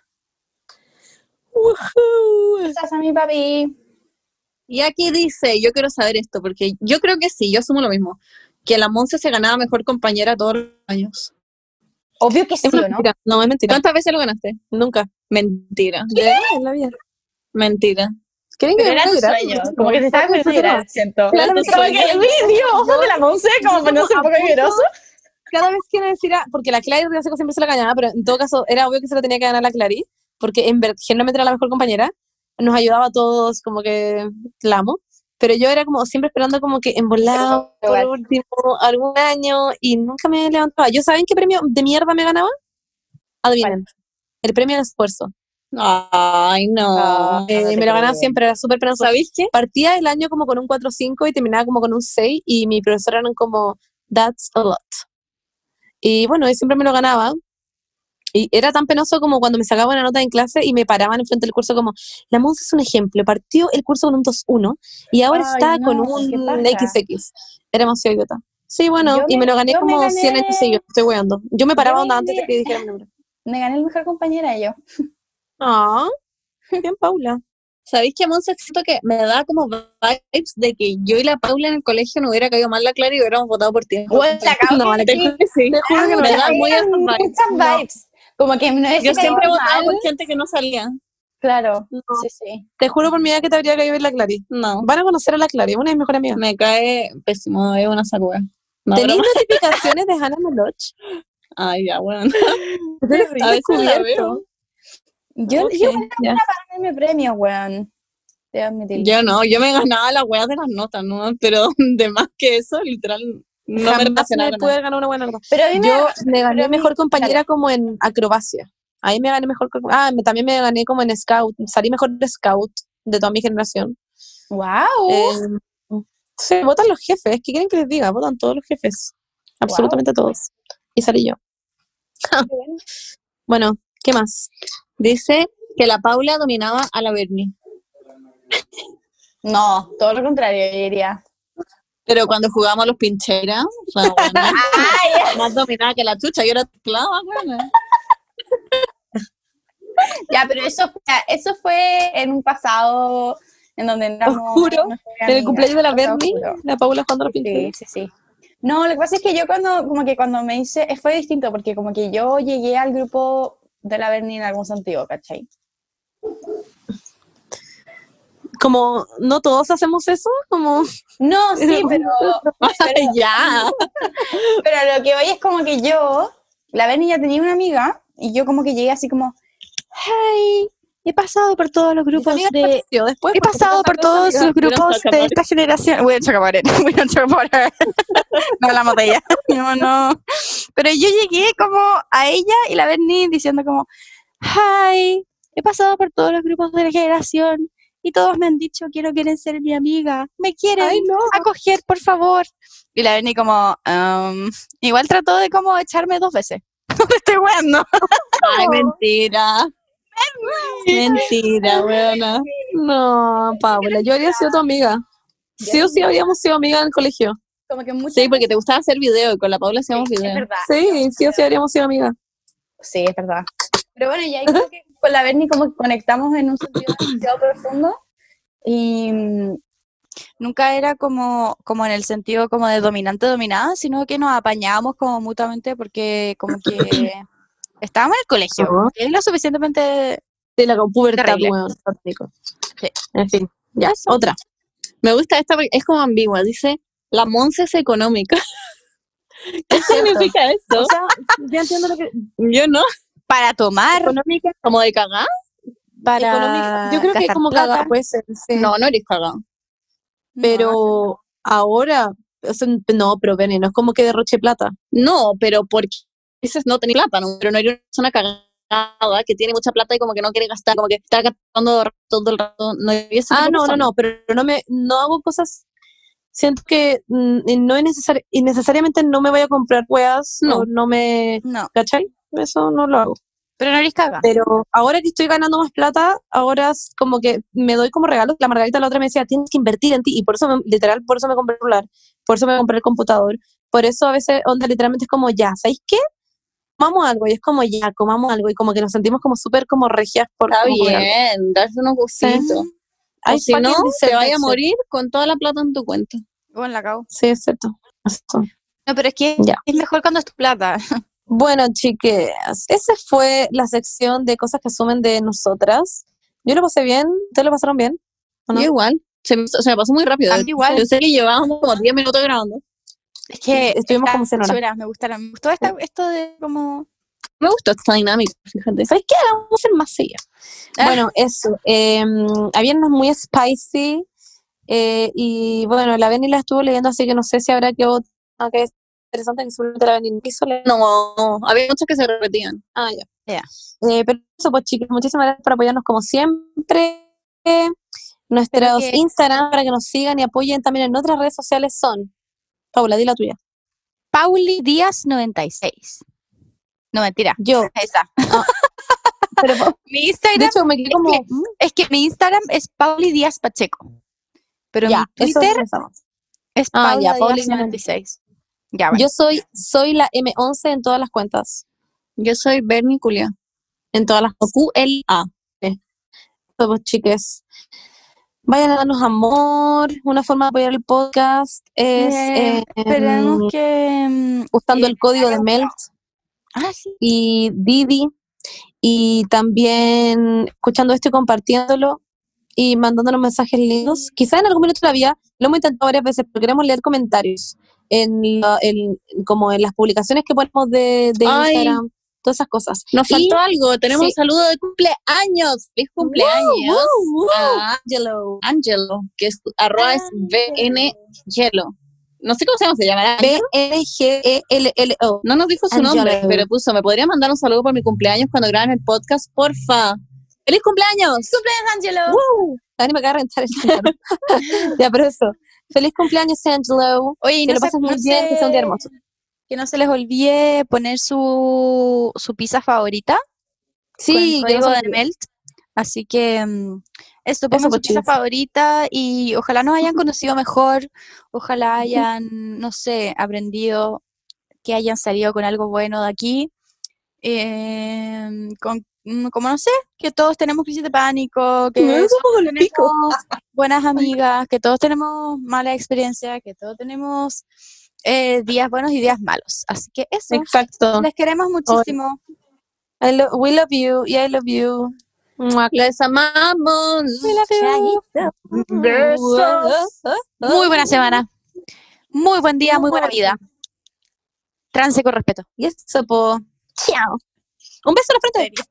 Woohoo. Gracias a mi papi. Y aquí dice, yo quiero saber esto, porque yo creo que sí, yo asumo lo mismo, que la Monse se ganaba mejor compañera todos los años. Obvio que sí, Es ¿o no? No, es mentira. ¿Cuántas veces lo ganaste? Nunca. Mentira, De en la vida. mentira. ¿Quieren que Pero era sueño. Como que se estaba poniendo a llorar, siento. Claramente Como que, Dios, ojos de la Monse, como ponerse un poco a punto- lloroso. Cada vez que decir, ah, porque la Clary Riaseco siempre se la ganaba, pero en todo caso era obvio que se la tenía que ganar la Clary, porque en verdad generalmente era la mejor compañera, nos ayudaba a todos, como que la amo, pero yo era como siempre esperando como que en volado, por último, algún año, y nunca me levantaba. ¿Yo saben qué premio de mierda me ganaba? Adivinen. El premio de esfuerzo. Ay, no. Eh, no me lo ganaba siempre, era súper penoso. ¿Sabéis qué? Partía el año como con un 4 o 5 y terminaba como con un 6 y mi profesora eran como, that's a lot. Y bueno, y siempre me lo ganaba. Y era tan penoso como cuando me sacaba una nota en clase y me paraban enfrente del curso como, la Monza es un ejemplo, partió el curso con un 2-1 y ahora Ay, está con no, qué un. XX. Era demasiado idiota. Sí, bueno, Yo y me- me lo gané yo me como 100 años gané- seguidos, estoy weando. Yo me paraba me onda antes de gané- que dijera mi nombre. Me gané el mejor compañera yo. Ah, <laughs> bien, Paula. ¿Sabéis que a Monse siento que me da como vibes de que yo y la Paula en el colegio no hubiera caído mal la Clara y hubiéramos votado por ti? Bueno, No, que la Te sí. juro que sí. Te juro que no me da muy esas vibes. vibes. Como que no es Yo siempre votaba mal. por gente que no salía. Claro, No. sí, sí. Te juro por mi vida que te habría caído bien la Clary. No, Van a conocer a la Clary, una de mis mejores amigas. me cae pésimo, es una sacuda. No, ¿Tenéis notificaciones de <laughs> Hannah Meloch? Ay, ya, bueno. <laughs> A veces la descubierto. veo. Yo, Ok, yo ya. ganarme premios, weón. Debo admitir. Yo no, yo me ganaba las weas de las notas, ¿no? Pero <laughs> de más que eso, literal, no me Jamás relacionaba me con pude nada. ganar una buena nota. Pero a mí me Yo me gané mejor compañera como en acrobacia. Ahí me gané mejor. Ah, me- también me gané como en scout. Salí mejor de scout de toda mi generación. ¡Wow! Eh, sí, votan los jefes. ¿Qué quieren que les diga? Votan todos los jefes. Absolutamente todos. Y salí yo. <laughs> Bueno, ¿qué más? Dice que la Paula dominaba a la Bernie. no, todo lo contrario, yo diría. Pero cuando jugábamos a los pincheras, o sea, <laughs> bueno, más dominada que la chucha, yo era esclava, bueno. Ya, pero eso, eso fue en un pasado en donde éramos. Oscuro, mejores En el cumpleaños de la Bernie, la Paula jugando a los Sí, pinturas. sí, sí. No, lo que pasa es que yo cuando, como que cuando me hice, eh, fue distinto, porque como que yo llegué al grupo de la Berni en algún sentido, ¿cachai? Como, no todos hacemos eso, como... No, <laughs> sí, pero, pero, <laughs> ya. pero lo que hoy <laughs> es como que yo, la Berni ya tenía una amiga, y yo como que llegué así como, hey, he pasado por todos los grupos de... después He pasado por todos amiga. los grupos de esta generación. Voy a chocar <laughs> Voy a chocar No hablamos de ella. <laughs> No, no. Pero yo llegué como a ella y la Berni diciendo como, hi, he pasado por todos los grupos de la generación y todos me han dicho quiero quieren ser mi amiga. ¿Me quieren Ay, no. acoger, por favor? Y la Berni como, "Um", igual trató de como echarme dos veces. No <laughs> te estoy weando. Ay, mentira. Mentira, weona. No, Paula, yo habría sido tu amiga. Sí o sí habríamos sido amigas en el colegio. Como que muchas Sí, porque te gustaba hacer video y con la Paula hacíamos es video. verdad. Sí, sí o sí habríamos sido amigas. Sí, es verdad. Pero bueno, ya creo que con la Berni como que conectamos en un sentido <coughs> demasiado profundo y mm, nunca era como, como en el sentido como de dominante-dominada, sino que nos apañábamos como mutuamente porque como que <coughs> estábamos en el colegio, como que es lo suficientemente... De la pubertad, satánico. Sí. En fin, ya, otra. Me gusta esta porque es como ambigua. Dice, la Monse es económica. <laughs> ¿Qué significa eso? O sea, ya entiendo lo que... Yo no. Para tomar, Económica, ¿Como de cagar? para económica. Yo creo que gastar como plata. cagada puede ser, sí. No, no eres cagado. pero ahora, o sea, no, pero Bene, no es como que derroche plata. No, pero porque dices no tenés plata, ¿no? pero no eres una persona cagada que tiene mucha plata y como que no quiere gastar, como que está gastando todo el rato. No, Ah, no, no, no, pero no me, no hago cosas. Siento que mm, no es necesario, y necesariamente no me voy a comprar weas, No. no, me, No, ¿cachai? Eso no lo hago. pero no eres caga. Pero ahora que estoy ganando más plata, ahora es como que me doy como regalo. La Margarita la otra me decía, tienes que invertir en ti. Y por eso, me- literal, por eso me compré el celular, por eso me compré el computador. Por eso a veces, onda, literalmente es como, ya, ¿sabéis qué? Comamos algo. Y es como, ya, comamos algo. Y como que nos sentimos como súper como regias por Está bien, darse unos gustitos. O si no, te vaya a morir con toda la plata en tu cuenta. Bueno, la cago. Sí, es cierto. No, pero es que Ya. es mejor cuando es tu plata. <laughs> Bueno, chiques, esa fue la sección de cosas que asumen de nosotras. Yo lo pasé bien, ¿ustedes lo pasaron bien? ¿O no? Yo igual. Se me, se me pasó muy rápido. A mí igual. Yo sé que llevábamos como 10 minutos grabando. Es que Estuvimos como horas. me gusta, me gustó esta- esto de como Me gustó esta dinámica, fíjate. ¿Sabes qué? Vamos a hacer más seguido. Bueno, eso. Eh, había unos muy spicy. eh, y bueno, la Benny la estuvo leyendo, así que no sé si habrá que otra que es interesante que seguramente la Benny no quiso leer. No, había muchas que se repetían. Ah, ya. Eh, pero eso, pues chicos, muchísimas gracias por apoyarnos como siempre. Nuestros Instagram para que nos sigan y apoyen también en otras redes sociales son. Paula, di la tuya. Pauli Díaz 96. No, mentira. Yo. <laughs> Esa. Pero, <laughs> Mi de Instagram hecho, me quedé es como. que- mm, es que mi Instagram es Pauli Díaz Pacheco. Pero ya, mi Twitter es Ah, Paula ya, Pauli Díaz Díaz 96. Ya, bueno. Yo soy, soy la M11 en todas las cuentas. Yo soy Bernie Culia. En todas las QLA. Pues, chiques. Vayan a darnos amor. Una forma de apoyar el podcast es Eh, eh, que. mm, usando eh, el código de Melt Ah, sí. y Didi. Y también escuchando esto y compartiéndolo y mandándonos mensajes lindos. Quizás en algún minuto de la vida, lo hemos intentado varias veces, pero queremos leer comentarios en, la- en- como en las publicaciones que ponemos de. Instagram, todas esas cosas. Nos Y- faltó algo. Tenemos sí. un saludo de cumpleaños. ¡Feliz cumpleaños! Woo, woo. a Angelo. Angelo, que es arroba es VN Hielo. No sé cómo se llama, se llamará. E B-N-G-E-L-L-O. No nos dijo su Angelo. nombre, pero puso, ¿me podría mandar un saludo por mi cumpleaños cuando graben el podcast? Porfa. ¡Feliz cumpleaños! ¡Cumpleaños, Angelo! Dani me acaba de rentar el <laughs> ya, pero eso. Feliz cumpleaños, Angelo. Oye, Que no lo se- pases muy bien, que sea un día hermoso. Que no se les olvide poner su, su pizza favorita Sí, con el código de. Melt. Así que mm, esto, pongan su pizza favorita y ojalá nos hayan conocido mejor, ojalá hayan, no sé, aprendido, que hayan salido con algo bueno de aquí. eh, con, mm, como no sé, que todos tenemos crisis de pánico, que todos tenemos buenas <laughs> amigas, que todos tenemos mala experiencia, que todos tenemos eh, días buenos y días malos. Así que eso, Exacto. les queremos muchísimo. I lo- we love you y I love you. Les amamos. Besos. Muy buena semana. Muy buen día, muy buena vida. Trance con respeto. Y eso, po. Chao. Un beso en la frente.